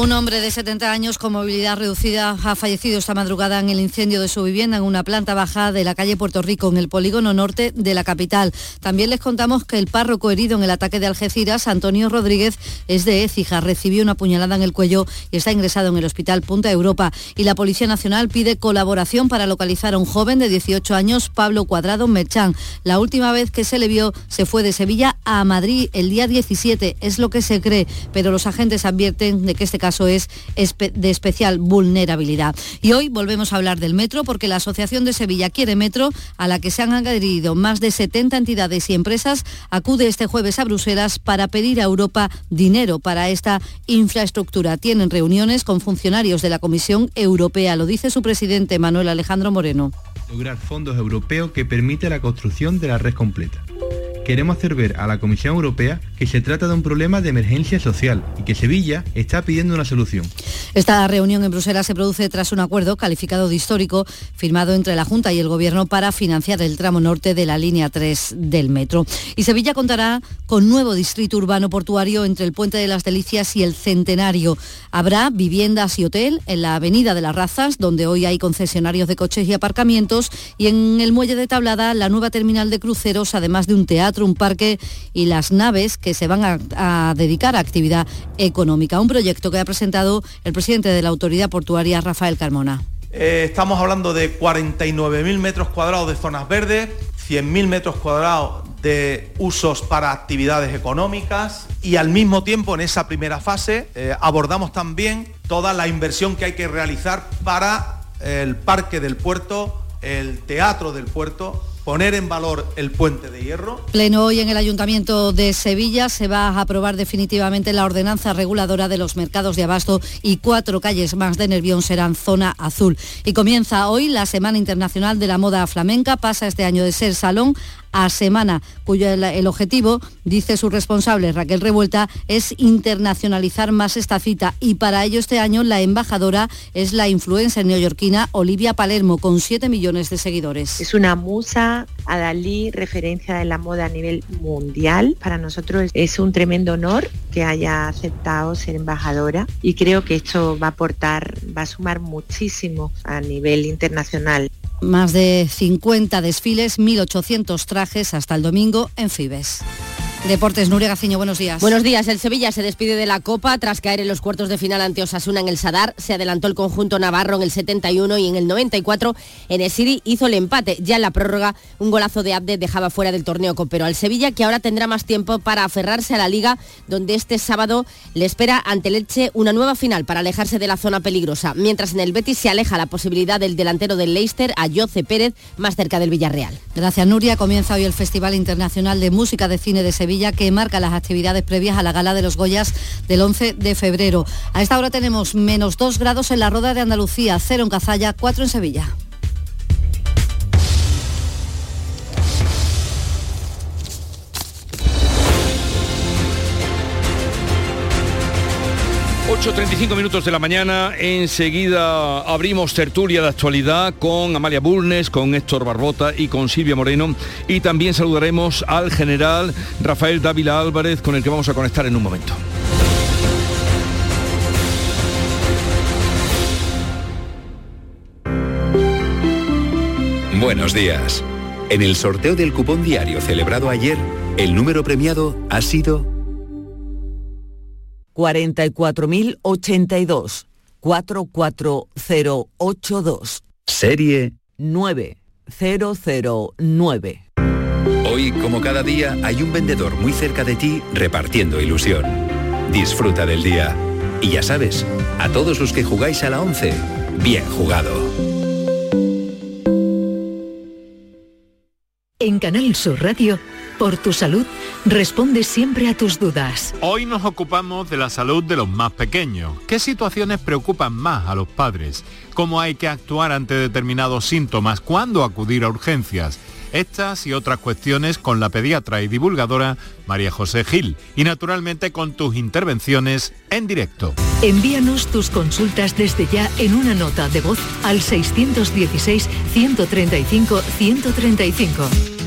Un hombre de 70 años con movilidad reducida ha fallecido esta madrugada en el incendio de su vivienda en una planta baja de la calle Puerto Rico, en el polígono norte de la capital. También les contamos que el párroco herido en el ataque de Algeciras, Antonio Rodríguez, es de Écija, recibió una puñalada en el cuello y está ingresado en el hospital Punta Europa. Y la Policía Nacional pide colaboración para localizar a un joven de 18 años, Pablo Cuadrado Merchán. La última vez que se le vio se fue de Sevilla a Madrid el día 17, es lo que se cree, pero los agentes advierten de que este caso es de especial vulnerabilidad. Y hoy volvemos a hablar del metro porque la Asociación de Sevilla Quiere Metro, a la que se han adherido más de 70 entidades y empresas, acude este jueves a Bruselas para pedir a Europa dinero para esta infraestructura. Tienen reuniones con funcionarios de la Comisión Europea, lo dice su presidente Manuel Alejandro Moreno. Lograr fondos europeos que permite la construcción de la red completa queremos hacer ver a la Comisión Europea que se trata de un problema de emergencia social y que Sevilla está pidiendo una solución. Esta reunión en Bruselas se produce tras un acuerdo calificado de histórico firmado entre la Junta y el Gobierno para financiar el tramo norte de la línea 3 del metro. Y Sevilla contará con nuevo distrito urbano portuario entre el Puente de las Delicias y el Centenario. Habrá viviendas y hotel en la Avenida de las Razas, donde hoy hay concesionarios de coches y aparcamientos, y en el Muelle de Tablada la nueva terminal de cruceros, además de un teatro un parque y las naves que se van a, dedicar a actividad económica. Un proyecto que ha presentado el presidente de la Autoridad Portuaria, Rafael Carmona. Eh, estamos hablando de 49.000 metros cuadrados de zonas verdes, 100.000 metros cuadrados de usos para actividades económicas y al mismo tiempo en esa primera fase eh, abordamos también toda la inversión que hay que realizar para el parque del puerto, el teatro del puerto poner en valor el puente de hierro. Pleno hoy en el Ayuntamiento de Sevilla se va a aprobar definitivamente la ordenanza reguladora de los mercados de abasto y cuatro calles más de Nervión serán zona azul. Y comienza hoy la Semana Internacional de la Moda Flamenca. Pasa este año de ser salón a semana, cuyo el, objetivo, dice su responsable Raquel Revuelta, es internacionalizar más esta cita y para ello este año la embajadora es la influencer neoyorquina Olivia Palermo con 7 millones de seguidores. Es una musa, Adalí, referencia de la moda a nivel mundial. Para nosotros es un tremendo honor que haya aceptado ser embajadora y creo que esto va a aportar, va a sumar muchísimo a nivel internacional. Más de 50 desfiles, 1.800 trajes hasta el domingo en Fibes. Deportes, Nuria Gaciño, buenos días. Buenos días. El Sevilla se despide de la Copa tras caer en los cuartos de final ante Osasuna en el Sadar. Se adelantó el conjunto navarro en el 71 y en el 94 en el Siri hizo el empate. Ya en la prórroga un golazo de Abde dejaba fuera del torneo copero al Sevilla que ahora tendrá más tiempo para aferrarse a la Liga donde este sábado le espera ante Leche una nueva final para alejarse de la zona peligrosa. Mientras en el Betis se aleja la posibilidad del delantero del Leicester, Ayoce Pérez, más cerca del Villarreal. Gracias, Nuria. Comienza hoy el Festival Internacional de Música de Cine de Sevilla, que marca las actividades previas a la gala de los Goyas del 11 de febrero. A esta hora tenemos menos 2 grados en la Roda de Andalucía, 0 en Cazalla, 4 en Sevilla. ...8.35 minutos de la mañana, enseguida abrimos tertulia de actualidad con Amalia Bulnes, con Héctor Barbota y con Silvia Moreno y también saludaremos al general Rafael Dávila Álvarez con el que vamos a conectar en un momento. Buenos días. En el sorteo del cupón diario celebrado ayer, el número premiado ha sido 44.082 44082 serie 9009. Hoy, como cada día, hay un vendedor muy cerca de ti repartiendo ilusión. Disfruta del día. Y ya sabes, a todos los que jugáis a la 11, bien jugado. En Canal Sur Radio, por tu salud, responde siempre a tus dudas. Hoy nos ocupamos de la salud de los más pequeños. ¿Qué situaciones preocupan más a los padres? ¿Cómo hay que actuar ante determinados síntomas? ¿Cuándo acudir a urgencias? Estas y otras cuestiones con la pediatra y divulgadora María José Gil y naturalmente con tus intervenciones en directo. Envíanos tus consultas desde ya en una nota de voz al 616-135-135.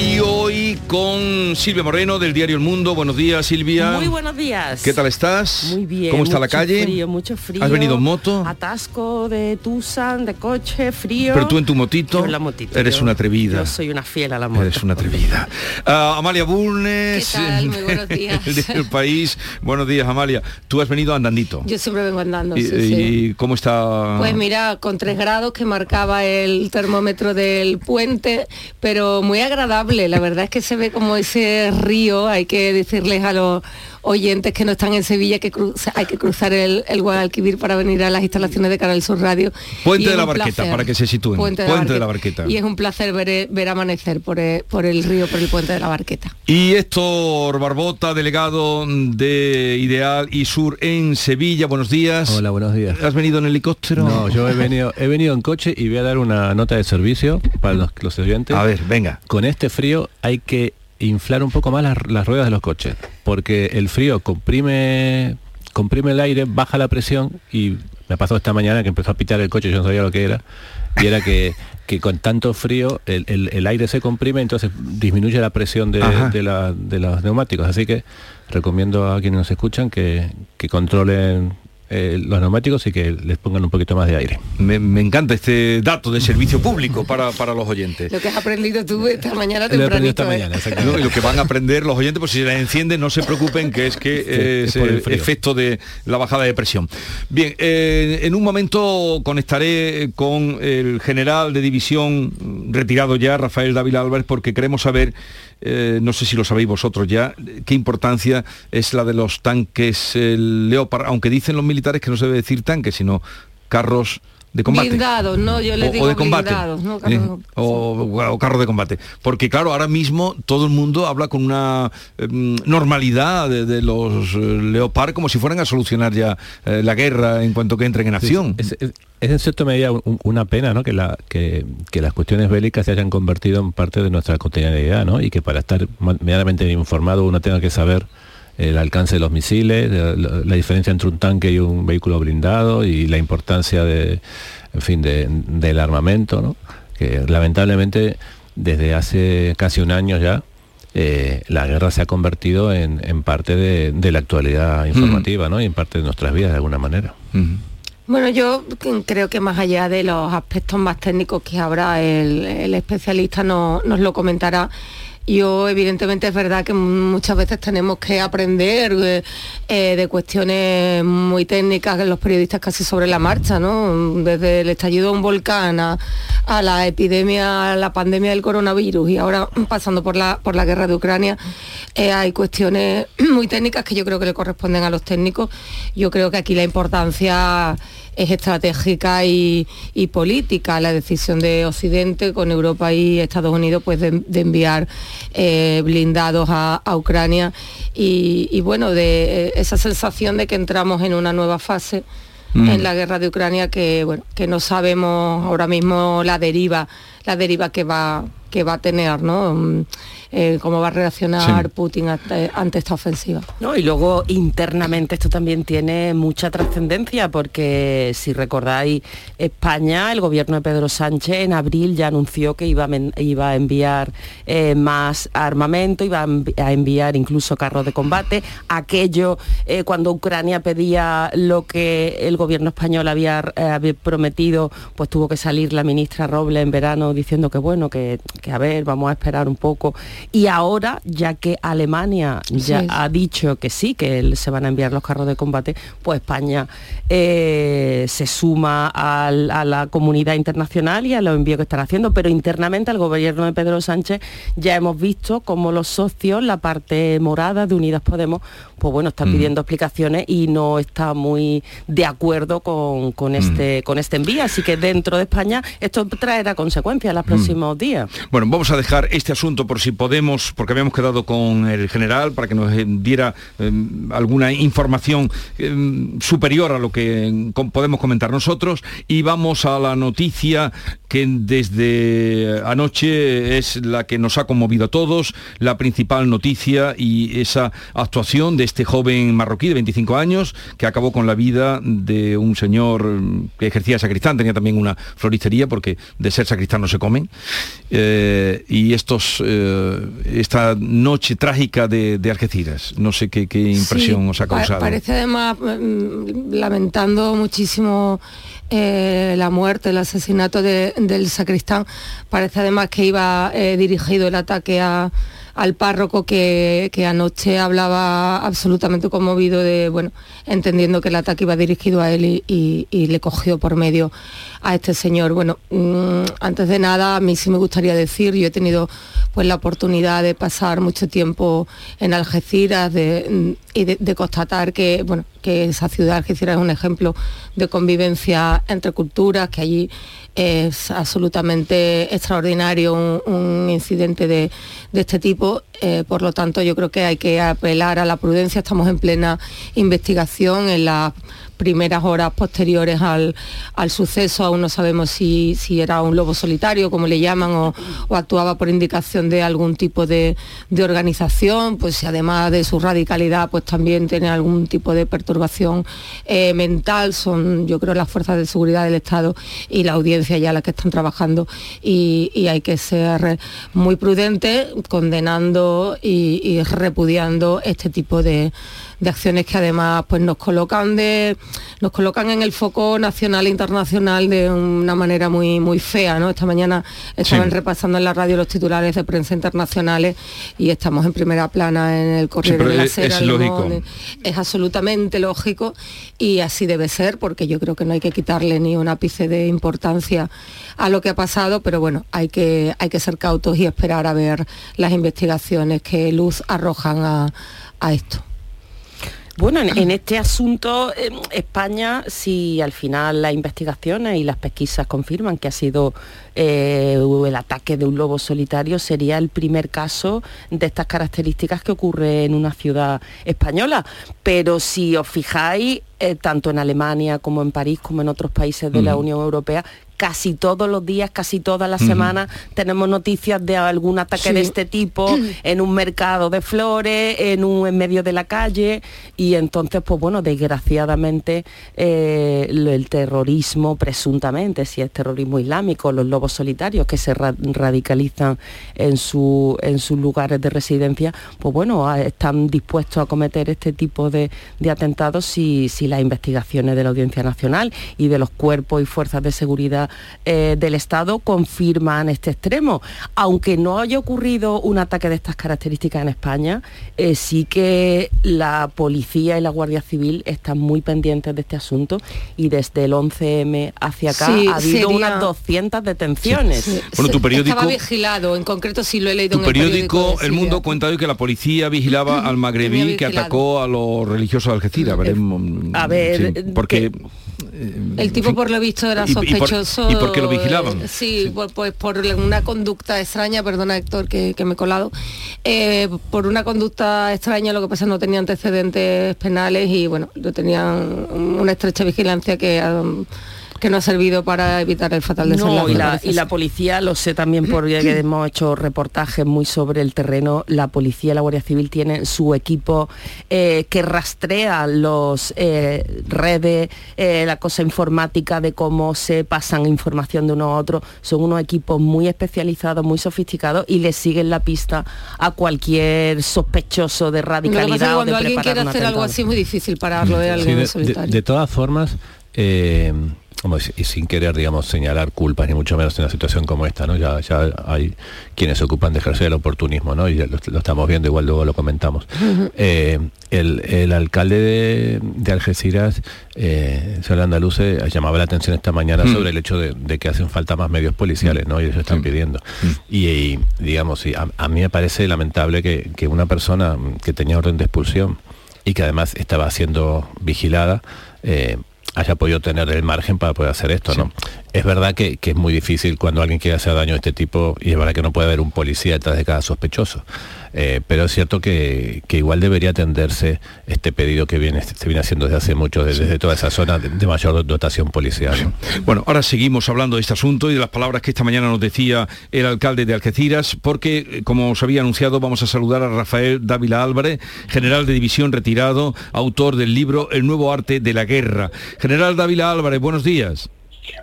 Y hoy con Silvia Moreno del diario El Mundo. Buenos días, Silvia. Muy buenos días. ¿Qué tal estás? Muy bien. ¿Cómo está la calle? Frío, mucho frío. ¿Has venido en moto? Atasco de Tucson, de coche, frío. Pero tú en tu motito, Yo en la motito, eres yo- una atrevida. Yo soy una fiel a la moto. Eres una atrevida. Ah, Amalia Bulnes, ¿Qué tal? Muy buenos (laughs) días. el del país. Buenos días, Amalia. Tú has venido andandito. Yo siempre vengo andando, ¿Y, sí, cómo está? Pues mira, con tres grados que marcaba el termómetro del puente, pero muy agradable. La verdad es que se ve como ese río. Hay que decirles a los oyentes que no están en Sevilla que cruza- hay que cruzar el, el Guadalquivir para venir a las instalaciones de Canal Sur Radio. Puente de la Barqueta, placer. para que se sitúen. Puente de, Puente la, de la Barqueta. Barqueta. Y es un placer ver, ver amanecer por el, por el río, por el puente de la Barqueta. Y Héctor Barbota, delegado de Ideal y Sur en Sevilla. Buenos días. Hola, buenos días. ¿Has venido en helicóptero? No, yo he venido, he venido en coche y voy a dar una nota de servicio para los, los oyentes. A ver, venga. Con este frío hay que inflar un poco más las, las ruedas de los coches, porque el frío comprime, comprime el aire, baja la presión y me pasó esta mañana que empezó a pitar el coche, yo no sabía lo que era, y era que, que con tanto frío el, el- el aire se comprime, entonces disminuye la presión de, de la- de los neumáticos. Así que recomiendo a quienes nos escuchan que, que controlen eh, los neumáticos y que les pongan un poquito más de aire. Me, me encanta este dato de servicio público para, para los oyentes. Lo que has aprendido tú esta mañana Lo he aprendido tempranito. esta ¿eh? mañana, exactamente. No, y lo que van a aprender los oyentes, pues si se les enciende, no se preocupen, que es que eh, es es por el efecto de la bajada de presión. Bien, eh, en un momento conectaré con el general de división retirado ya, Rafael Dávila Álvarez, porque queremos saber, eh, no sé si lo sabéis vosotros ya, qué importancia es la de los tanques eh, Leopard, aunque dicen los militares militares que no se debe decir tanques, sino carros de combate. Blindados, no, yo les O- digo o de combate. blindados, no, Eh, carros- o, o carro de combate. Porque claro, ahora mismo todo el mundo habla con una em, normalidad de, de los eh, Leopard como si fueran a solucionar ya eh, la guerra en cuanto que entren en acción. Es, es- es en cierta medida un- una pena ¿no? que, la, que, que las cuestiones bélicas se hayan convertido en parte de nuestra cotidianidad ¿no? y que para estar medianamente informado uno tenga que saber el alcance de los misiles, la, la diferencia entre un tanque y un vehículo blindado y la importancia de, en fin, de- del armamento, ¿no? que lamentablemente desde hace casi un año ya eh, la guerra se ha convertido en, en parte de, de la actualidad informativa ¿no? y en parte de nuestras vidas de alguna manera. Bueno, yo creo que más allá de los aspectos más técnicos que habrá, el, el especialista no- nos lo comentará. Yo evidentemente es verdad que muchas veces tenemos que aprender eh, eh, de cuestiones muy técnicas que los periodistas casi sobre la marcha, ¿no? Desde el estallido de un volcán a, la epidemia, a la pandemia del coronavirus y ahora pasando por la, por la guerra de Ucrania, eh, hay cuestiones muy técnicas que yo creo que le corresponden a los técnicos. Yo creo que aquí la importancia es estratégica y, y política la decisión de Occidente con Europa y Estados Unidos pues de, de enviar eh, blindados a, a Ucrania y, y, bueno de eh, esa sensación de que entramos en una nueva fase Mm. en la guerra de Ucrania que bueno que no sabemos ahora mismo la deriva la deriva que va que va a tener no eh, cómo va a reaccionar Sí. Putin ante, ante esta ofensiva No, y luego internamente esto también tiene mucha trascendencia porque si recordáis España, el gobierno de Pedro Sánchez en abril ya anunció que iba a, men- iba a enviar eh, más armamento, iba a envi- a enviar incluso carros de combate. Aquello eh, cuando Ucrania pedía lo que el gobierno español había, eh, había prometido, pues tuvo que salir la ministra Robles en verano diciendo que bueno, que, que a ver, vamos a esperar un poco. Y ahora, ya que Alemania ya Sí. ha dicho que sí, que él- se van a enviar los carros de combate, pues España eh, se suma al- a la comunidad internacional y a los envíos que están haciendo, pero internamente al gobierno de Pedro Sánchez ya hemos visto cómo los socios, la parte morada de Unidas Podemos, pues bueno, están pidiendo explicaciones y no está muy de acuerdo con, con este, con este envío. Así que dentro de España esto traerá consecuencias en los próximos días. Bueno, vamos a dejar este asunto por si podemos, porque habíamos quedado con el general para que nos eh, diera eh, alguna información eh, superior a lo que com- podemos comentar nosotros y vamos a la noticia que desde anoche es la que nos ha conmovido a todos, la principal noticia y esa actuación de este joven marroquí de 25 años que acabó con la vida de un señor que ejercía sacristán, tenía también una floristería porque de ser sacristán no se comen. Eh, y estos, eh, esta noche trágica de, de Algeciras, no sé qué, qué impresión Sí, os ha causado. parece además mm, lamentando muchísimo eh, la muerte, el asesinato de- del sacristán. Parece además que iba eh, dirigido el ataque a- al párroco que, que anoche hablaba absolutamente conmovido de, bueno, entendiendo que el ataque iba dirigido a él y, y- le cogió por medio a este señor. Bueno, mm, antes de nada, a mí sí me gustaría decir, yo he tenido pues la oportunidad de pasar mucho tiempo en Algeciras de- mm, y de, de constatar que, bueno, que esa ciudad Algeciras es un ejemplo de convivencia entre culturas, que allí es absolutamente extraordinario un, incidente de, de este tipo. Eh, por lo tanto, yo creo que hay que apelar a la prudencia. Estamos en plena investigación en las primeras horas posteriores al, al suceso. Aún no sabemos si, si era un lobo solitario, como le llaman, o, actuaba por indicación de algún tipo de, de organización, pues si además de su radicalidad, pues también tiene algún tipo de perturbación eh, mental. Son, yo creo, las fuerzas de seguridad del Estado y la audiencia ya las que están trabajando y, y hay que ser muy prudente condenando y, y repudiando este tipo de, de acciones que además pues nos colocan de nos colocan en el foco nacional e internacional de una manera muy muy fea ¿no? esta mañana estaban Sí. repasando en la radio los titulares de prensa internacionales y estamos en primera plana en el correo de la Sera, es lógico. Es absolutamente lógico y así debe ser porque yo creo que no hay que quitarle ni un ápice de importancia a lo que ha pasado pero bueno hay que hay que ser cautos y esperar a ver las investigaciones que luz arrojan a, a esto Bueno, en, en este asunto, eh, España, si al final las investigaciones y las pesquisas confirman que ha sido eh, el ataque de un lobo solitario, sería el primer caso de estas características que ocurre en una ciudad española. Pero si os fijáis, eh, tanto en Alemania como en París, como en otros países de la. Unión Europea, casi todos los días, casi todas las Ujú. semanas tenemos noticias de algún ataque Sí. de este tipo (clears throat) en un mercado de flores, en un en medio de la calle y entonces pues bueno, desgraciadamente eh, el terrorismo presuntamente, si es terrorismo islámico, los lobos solitarios que se ra- radicalizan en su en sus lugares de residencia, pues bueno, a- están dispuestos a cometer este tipo de, de atentados si, si las investigaciones de la Audiencia Nacional y de los cuerpos y fuerzas de seguridad eh, del Estado confirman este extremo. Aunque no haya ocurrido un ataque de estas características en España, eh, sí que la policía y la Guardia Civil están muy pendientes de este asunto y desde el 11M hacia acá Sí, ha habido sería- unas 200 detenciones. Sí. Bueno, tu Se- periódico- Estaba vigilado, en concreto sí lo he leído Tu en el periódico. periódico El. Mundo cuenta hoy que la policía vigilaba (clears throat) al magrebí que atacó a los religiosos de Algeciras. A ver, sí, porque El tipo por lo visto era Y- y por- sospechoso. y por qué lo vigilaban? eh, Sí, por- pues por una conducta extraña, perdona Héctor que, que me he colado, eh, por una conducta extraña, lo que pasa no tenía antecedentes penales y bueno, lo tenían una estrecha vigilancia que, um, que no ha servido para evitar el fatal desenlace. No, y la, y policía, lo sé también porque (clears throat) hemos hecho reportajes muy sobre el terreno, la policía y la Guardia Civil tienen su equipo eh, que rastrea los eh, redes, eh, la cosa informática de cómo se pasan información de uno a otro. Son unos equipos muy especializados, muy sofisticados y le siguen la pista a cualquier sospechoso de Lo que pasa es que radicalidad o de cuando alguien quiere hacer algo así es muy difícil pararlo de Sí, alguien de, en de- solitario. de todas formas, eh, y sin querer, digamos, señalar culpas, ni mucho menos en una situación como esta, ¿no? Ya, ya hay quienes se ocupan de ejercer el oportunismo, ¿no? Y lo, lo estamos viendo, igual luego lo comentamos. Eh, el, el alcalde de, de Algeciras, eh, señor Andaluce, llamaba la atención esta mañana Mm. sobre el hecho de, de que hacen falta más medios policiales, ¿no? Y eso están pidiendo. Y, y, digamos, a, a mí me parece lamentable que, que una persona que tenía orden de expulsión y que además estaba siendo vigilada, eh, haya podido tener el margen para poder hacer esto, ¿no? Es verdad que, que es muy difícil cuando alguien quiere hacer daño de este tipo y es verdad que no puede haber un policía detrás de cada sospechoso. Eh, pero es cierto que, que igual debería atenderse este pedido que viene, se viene haciendo desde hace mucho, desde, desde toda esa zona de, de mayor dotación policial. ¿no? Bueno, ahora seguimos hablando de este asunto y de las palabras que esta mañana nos decía el alcalde de Algeciras, porque, eh, como os había anunciado, vamos a saludar a Rafael Dávila Álvarez, general de división retirado, autor del libro El nuevo arte de la guerra. General Dávila Álvarez, buenos días.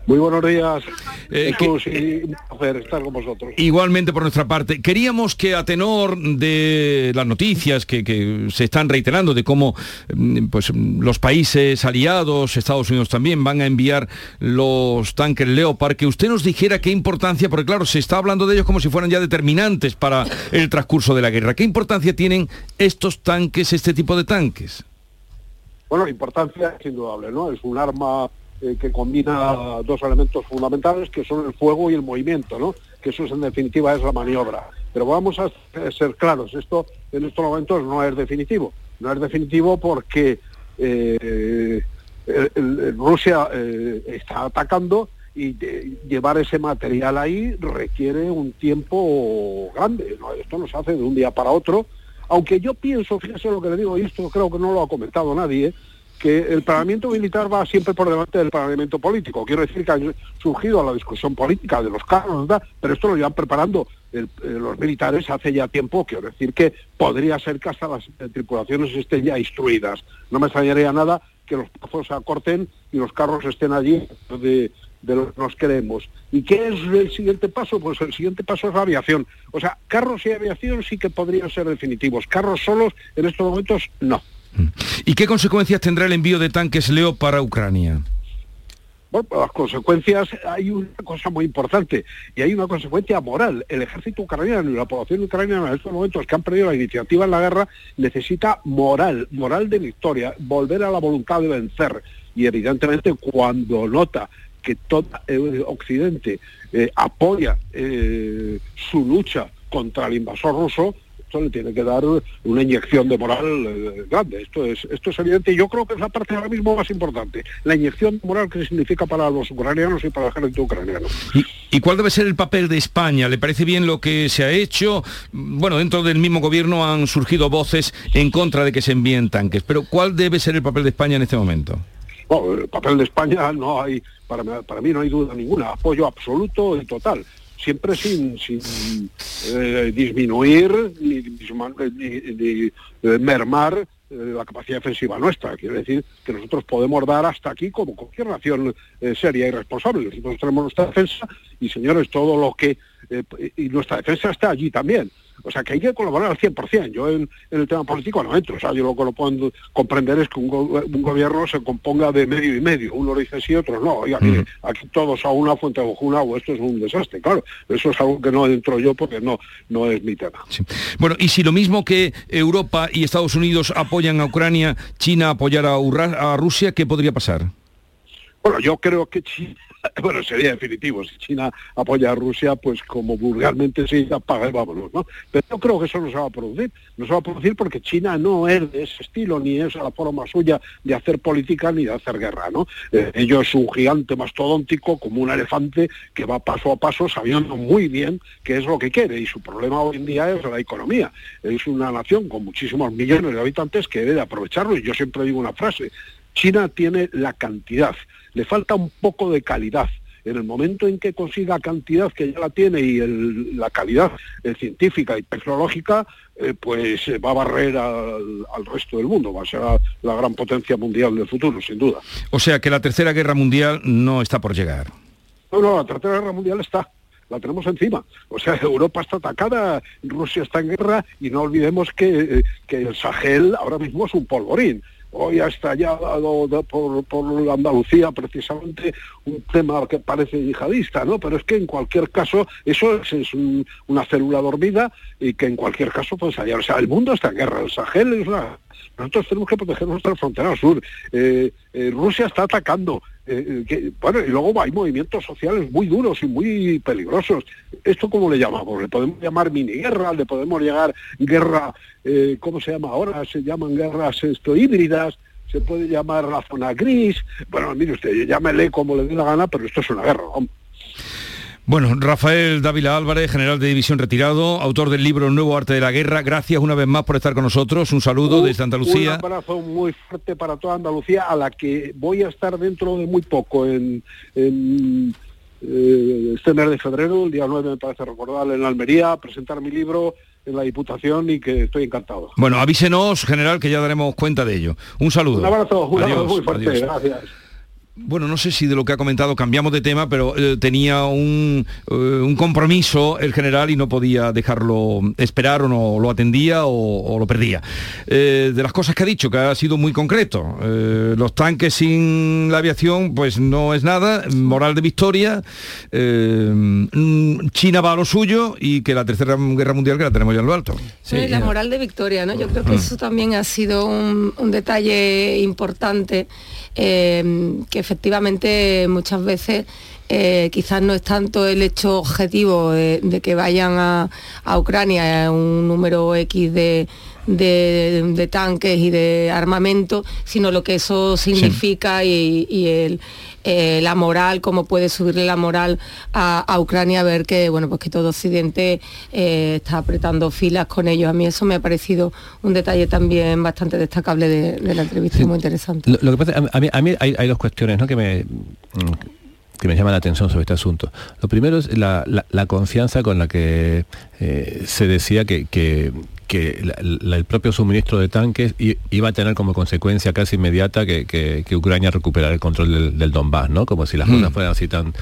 Muy buenos días, Eh, Jesús, y un placer estar con vosotros. Igualmente por nuestra parte. Queríamos que a tenor de las noticias que, que se están reiterando de cómo mm, pues, mm, los países aliados, Estados Unidos también, van a enviar los tanques Leopard, que usted nos dijera qué importancia, porque claro, se está hablando de ellos como si fueran ya determinantes para el transcurso de la guerra. ¿Qué importancia tienen estos tanques, este tipo de tanques? Bueno, la importancia es indudable, ¿no? Es un arma eh, que combina dos elementos fundamentales que son el fuego y el movimiento, ¿no? Que eso es, en definitiva es la maniobra. Pero vamos a ser claros, esto en estos momentos no es definitivo. No es definitivo porque eh, Rusia eh, está atacando y llevar ese material ahí requiere un tiempo grande. Esto no se hace de un día para otro. Aunque yo pienso, fíjese lo que le digo, y esto creo que no lo ha comentado nadie, que el planeamiento militar va siempre por delante del planeamiento político. Quiero decir que ha surgido la discusión política de los carros, ¿verdad? pero esto lo llevan preparando eh, los militares hace ya tiempo. Quiero decir que podría ser que hasta las eh, tripulaciones estén ya instruidas. No me extrañaría nada que los plazos se acorten y los carros estén allí de, de lo que nos queremos. ¿Y qué es el siguiente paso? Pues el siguiente paso es la aviación. O sea, carros y aviación sí que podrían ser definitivos. Carros solos en estos momentos no. ¿Y qué consecuencias tendrá el envío de tanques Leopard para Ucrania? Bueno, pues las consecuencias, hay una cosa muy importante y hay una consecuencia moral. El ejército ucraniano y la población ucraniana en estos momentos que han perdido la iniciativa en la guerra necesita moral, moral de victoria, volver a la voluntad de vencer. Y evidentemente cuando nota que todo eh, Occidente eh, apoya eh, su lucha contra el invasor ruso, esto le tiene que dar una inyección de moral eh, grande. Esto es, esto es evidente y yo creo que es la parte ahora mismo más importante. La inyección de moral que significa para los ucranianos y para el ejército ucraniano. ¿Y, ¿Y cuál debe ser el papel de España? ¿Le parece bien lo que se ha hecho? Bueno, dentro del mismo gobierno han surgido voces en contra de que se envíen tanques, pero ¿cuál debe ser el papel de España en este momento? Bueno, el papel de España no hay, para, para mí no hay duda ninguna, apoyo absoluto y total siempre sin, sin eh, disminuir ni, eh, mermar eh, la capacidad defensiva nuestra. Quiere decir que nosotros podemos dar hasta aquí como cualquier nación eh, seria y responsable. Nosotros tenemos nuestra defensa y, señores, todo lo que... Y nuestra defensa está allí también. O sea, que hay que colaborar al 100%. Yo en, en el tema político no entro. O sea, yo lo que no puedo comprender es que un, go un gobierno se componga de medio y medio. Uno lo dice sí, otros no. Oiga, mire, aquí todos a una fuente de un agua, esto es un desastre. Claro, eso es algo que no entro yo porque no, no es mi tema. Sí. Bueno, y si lo mismo que Europa y Estados Unidos apoyan a Ucrania, China apoyara a, Urra a Rusia, ¿qué podría pasar? Bueno, yo creo que China, (laughs) bueno, sería definitivo. Si China apoya a Rusia, pues como vulgarmente se dice, apaga y vámonos, ¿no? Pero yo creo que eso no se va a producir. No se va a producir porque China no es de ese estilo, ni es la forma suya de hacer política ni de hacer guerra, ¿no? Eh, ello es un gigante mastodóntico, como un elefante, que va paso a paso sabiendo muy bien qué es lo que quiere. Y su problema hoy en día es la economía. Es una nación con muchísimos millones de habitantes que debe de aprovecharlo. Y yo siempre digo una frase, China tiene la cantidad, le falta un poco de calidad. En el momento en que consiga cantidad que ya la tiene y el, la calidad eh, científica y tecnológica, eh, pues eh, va a barrer al, al, resto del mundo, va a ser la, la gran potencia mundial del futuro, sin duda. O sea que la tercera guerra mundial no está por llegar. No, no, la tercera guerra mundial está la tenemos encima. O sea, (laughs) Europa está atacada, Rusia está en guerra y no olvidemos que, que el Sahel ahora mismo es un polvorín hoy ha estallado por, por, Andalucía precisamente un tema que parece yihadista, ¿no? Pero es que en cualquier caso eso es, es un, una célula dormida y que en cualquier caso puede estallar. O sea, el mundo está en guerra, el Sahel es una... Nosotros tenemos que proteger nuestra frontera sur. Eh, eh, Rusia está atacando. Eh, que, bueno, y luego hay movimientos sociales muy duros y muy peligrosos. ¿Esto cómo le llamamos? ¿Le podemos llamar mini guerra? ¿Le podemos llegar guerra, eh, ¿cómo se llama ahora? Se llaman guerras esto, híbridas, se puede llamar la zona gris. Bueno, mire usted, llámele como le dé la gana, pero esto es una guerra. Bueno, Rafael Dávila Álvarez, general de división retirado, autor del libro Nuevo Arte de la Guerra, gracias una vez más por estar con nosotros. Un saludo un, desde Andalucía. Un abrazo muy fuerte para toda Andalucía, a la que voy a estar dentro de muy poco, en, en eh, este mes de febrero, el día 9 me parece recordar, en Almería, a presentar mi libro en la Diputación y que estoy encantado. Bueno, avísenos, general, que ya daremos cuenta de ello. Un saludo. Un abrazo, un adiós, abrazo muy fuerte, adiós. gracias bueno, no sé si de lo que ha comentado cambiamos de tema, pero eh, tenía un, eh, un, compromiso el general y no podía dejarlo esperar o no lo atendía o, o lo perdía. Eh, de las cosas que ha dicho, que ha sido muy concreto, eh, los tanques sin la aviación, pues no es nada, moral de victoria, eh, China va a lo suyo y que la tercera guerra mundial que la tenemos ya en lo alto. Sí, la moral de victoria, ¿no? Yo creo que eso también ha sido un, un detalle importante eh, que efectivamente muchas veces eh, quizás no es tanto el hecho objetivo de, de que vayan a, a, Ucrania un número X de, de, de, tanques y de armamento, sino lo que eso significa sí. y, y, el, eh, la moral, cómo puede subirle la moral a, a, Ucrania, ver que bueno pues que todo Occidente eh, está apretando filas con ellos. A mí eso me ha parecido un detalle también bastante destacable de, de la entrevista, sí. muy interesante. Lo, lo, que pasa, a mí, a mí hay, hay, dos cuestiones ¿no? que me que me llama la atención sobre este asunto. Lo primero es la, la, la confianza con la que eh, se decía que, que, que la, el propio suministro de tanques iba a tener como consecuencia casi inmediata que, que, que Ucrania recuperara el control del, del, Donbass, ¿no? Como si las cosas mm. fueran así tan...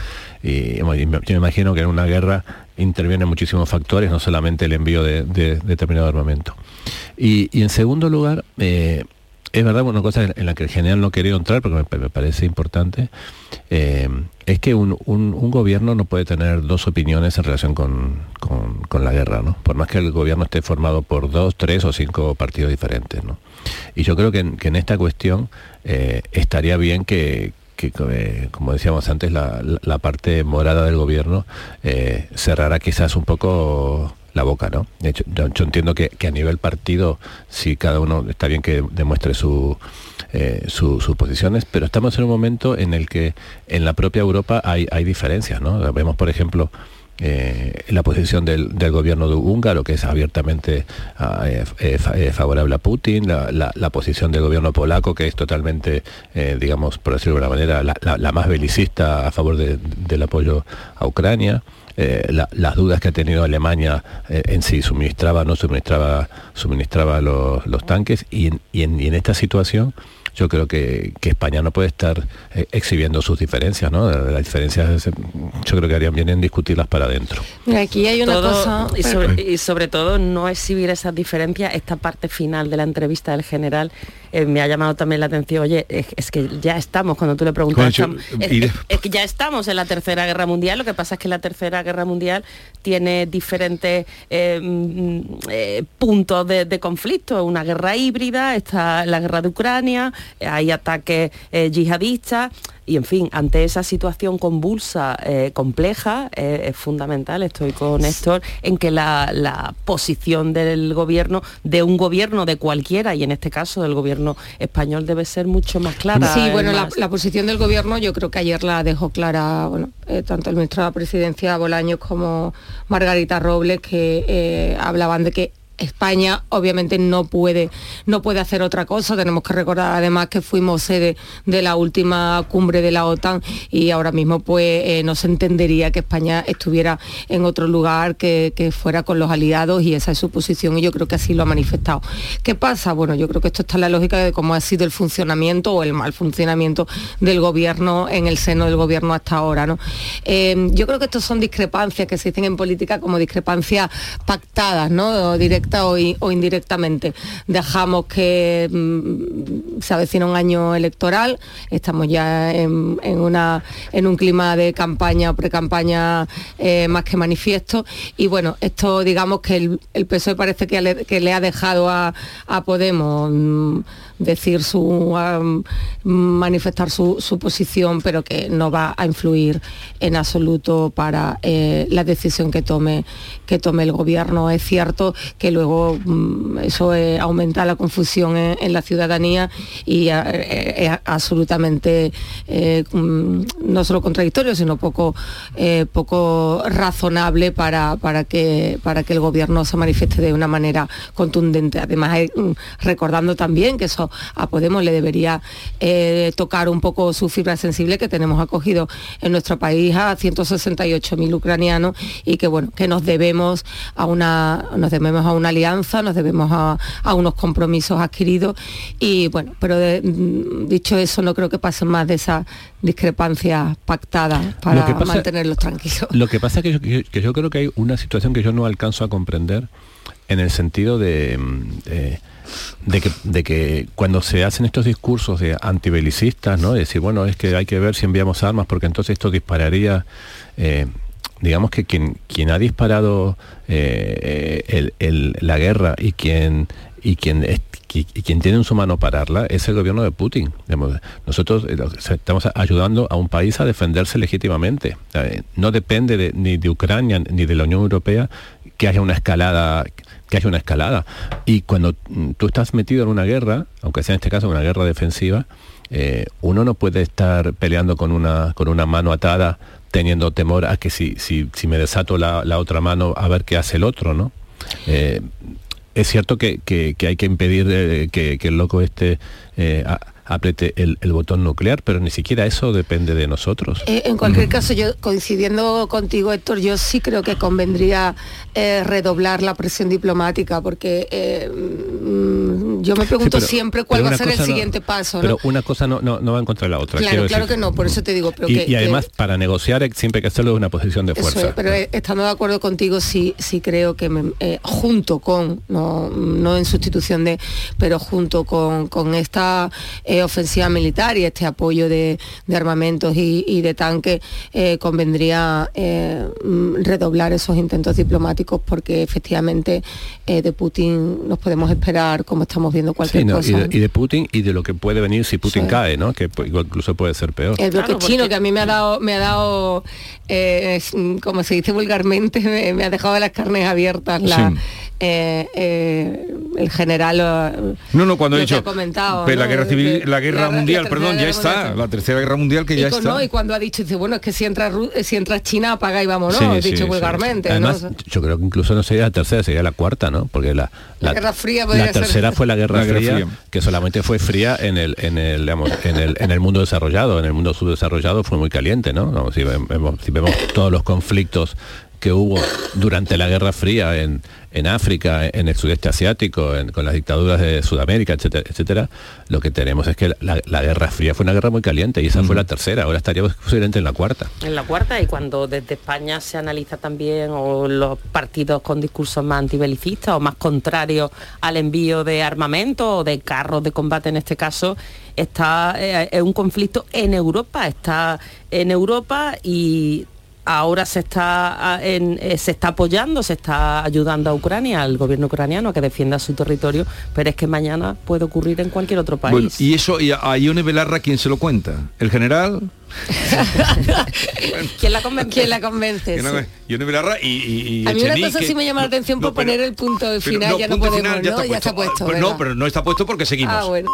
Y, yo me imagino que en una guerra intervienen muchísimos factores, no solamente el envío de, de, de determinado armamento. Y, y, en segundo lugar, eh, es verdad, una cosa en la que el general no quería entrar, porque me, parece importante, eh, es que un, un, gobierno no puede tener dos opiniones en relación con, con, la guerra, ¿no? Por más que el gobierno esté formado por dos, tres o cinco partidos diferentes, ¿no? Y yo creo que en, esta cuestión eh, estaría bien que, que eh, como decíamos antes, la, la, parte morada del gobierno eh, cerrara quizás un poco la boca, ¿no? De hecho, yo, entiendo que, a nivel partido, si cada uno está bien que demuestre su, eh, su- sus posiciones, pero estamos en un momento en el que en la propia Europa hay, diferencias, ¿no? Vemos, por ejemplo, eh, la posición del, gobierno de húngaro, que es abiertamente ah, eh, fa- favorable a Putin, la, posición del gobierno polaco, que es totalmente, digamos, por decirlo de alguna manera, la, más belicista a favor de- del apoyo a Ucrania. Eh, la- las dudas que ha tenido Alemania eh, en si suministraba o no suministraba, suministraba los, los tanques y en, y en- y en esta situación yo creo que, que España no puede estar eh, exhibiendo sus diferencias, ¿no? Las diferencias yo creo que harían bien en discutirlas para adentro. Mira, aquí hay una Todo- cosa... y, sobre, y sobre todo no exhibir esas diferencias esta parte final de la entrevista del general eh, me ha llamado también la atención oye es, es que ya estamos cuando tú le preguntas estamos- es, que ya estamos en la tercera guerra mundial lo que pasa es que la tercera guerra mundial tiene diferentes eh, mm, eh, puntos de, de conflicto. Una guerra híbrida está la guerra de Ucrania hay ataques yihadistas y en fin, ante esa situación convulsa, eh, compleja, eh, es fundamental, estoy con Néstor, en que la, la posición del gobierno, de un gobierno de cualquiera, y en este caso del gobierno español, debe ser mucho más clara. Sí, bueno, la, posición del gobierno yo creo que ayer la dejó clara, bueno, eh, tanto el ministro de la Presidencia Bolaños como Margarita Robles, que hablaban de que España obviamente no puede no puede hacer otra cosa tenemos que recordar además que fuimos sede de la última cumbre de la OTAN y ahora mismo pues eh, no se entendería que España estuviera en otro lugar que, que fuera con los aliados y esa es su posición y yo creo que así lo ha manifestado ¿qué pasa? bueno yo creo que esto está en la lógica de cómo ha sido el funcionamiento o el mal funcionamiento del gobierno en el seno del gobierno hasta ahora ¿no? Eh, yo creo que estos son discrepancias que dicen en política como discrepancias pactadas ¿no? O directa o, o indirectamente. Dejamos que mm, se avecina un año electoral estamos ya en, una en un clima de campaña o pre-campaña eh, más que manifiesto. Y bueno esto digamos que el, el PSOE parece que le, que le ha dejado a, a Podemos mm, decir su manifestar su, su posición pero que no va a influir en absoluto para eh, la decisión que tome que tome el gobierno. Es cierto que luego mm, eso eh, aumenta la confusión en, la ciudadanía y eh, es absolutamente mm, no solo contradictorio sino poco poco razonable para, para que para que el gobierno se manifieste de una manera contundente. Además mm, recordando también que eso a Podemos le debería eh, tocar un poco su fibra sensible que tenemos acogido en nuestro país a 168.000 ucranianos y que bueno que nos debemos a una nos debemos a una alianza nos debemos a, a unos compromisos adquiridos y bueno pero de- mm, dicho eso no creo que pasen más de esas discrepancias pactadas para pasa- mantenerlos tranquilos. Lo que pasa es que yo, que yo creo que hay una situación que yo no alcanzo a comprender en el sentido de, de, que, de que cuando se hacen estos discursos de antibelicistas, ¿no? De decir, bueno, es que hay que ver si enviamos armas porque entonces esto dispararía... eh, digamos que quien, quien ha disparado eh, la guerra y quien y quien es- y, quien tiene en su mano pararla es el gobierno de Putin. Nosotros eh, estamos ayudando a un país a defenderse legítimamente. No depende de- ni de Ucrania ni de la Unión Europea que haya una escalada que haya una escalada. Y cuando mm, tú estás metido en una guerra, aunque sea en este caso una guerra defensiva, eh, uno no puede estar peleando con una, con una mano atada teniendo temor a que si, si, si me desato la, la otra mano a ver qué hace el otro, ¿no? Eh, es cierto que, que- hay que impedir eh, que, el loco a- apriete el, el botón nuclear, pero ni siquiera eso depende de nosotros. Eh, en cualquier caso, yo coincidiendo contigo, Héctor, yo sí creo que convendría eh, redoblar la presión diplomática, porque eh, mm, yo me pregunto pero- siempre cuál va a ser el no- siguiente paso. ¿no? Pero una cosa no, no, no va en contra de la otra. claro, claro decir. que no, por eso te digo, pero y, que, y además, que- para negociar siempre hay que hacerlo de una posición de fuerza. es, pero estando de acuerdo contigo, sí, sí creo que me- junto con, no, no en sustitución de, pero junto con, con esta eh, ofensiva militar y este apoyo de, de armamentos y, y de tanques, eh, convendría eh, mm, redoblar esos intentos diplomáticos porque efectivamente eh, de Putin nos podemos esperar, como estamos viendo cualquier Sí, no, cosa. y, de, y de Putin y de lo que puede venir si Putin Sí. cae, ¿no? Que incluso puede ser peor. El bloque chino que a mí me ha dado, me ha dado, eh, como se dice vulgarmente, (laughs) me, me ha dejado las carnes abiertas. La, Sí. eh, eh, el general eh, No, no, cuando he dicho ha comentado, pero la ¿no? guerra civil, la guerra la- mundial, perdón, ya está, mundial. la tercera guerra mundial que y, ya con- está. no, y cuando ha dicho, dice, bueno, es que si entra, eh, si entra China, apaga y vámonos, Sí, dicho sí, vulgarmente. sí. ¿no? Además, yo creo que incluso no sería la tercera, sería la cuarta, ¿no? Porque la, La Guerra Fría la tercera ser. fue la Guerra, La Guerra fría, Fría. que solamente fue fría en el, en el, digamos, en el, en el mundo desarrollado, en el mundo subdesarrollado fue muy caliente, ¿no? No, si, vemos, si vemos todos los conflictos que hubo durante la Guerra Fría en, en África, en el sudeste asiático, en- con las dictaduras de Sudamérica, etcétera, etcétera, lo que tenemos es que la, la Guerra Fría fue una guerra muy caliente y esa fue la tercera, ahora estaríamos posiblemente en la cuarta. En la cuarta y cuando desde España se analiza también o los partidos con discursos más antibelicistas o más contrarios al envío de armamento o de carros de combate en este caso, está eh, es un conflicto en Europa, está en Europa y ahora se está ah, en- eh, se está apoyando, se está ayudando a Ucrania, al gobierno ucraniano a que defienda su territorio, pero es que mañana puede ocurrir en cualquier otro país. Bueno, y eso y a a Ione Belarra quién se lo cuenta? ¿El general? (laughs) ¿Quién la convence? ¿Quién la convence? Sí. Ione Belarra y, y- y A mí una Echenique. cosa sí me llama la atención por pero- poner el punto pero final, ya no punto podemos, final, ¿no? Ya está puesto. Pues ¿verdad? no, pero no está puesto porque seguimos. Ah, bueno.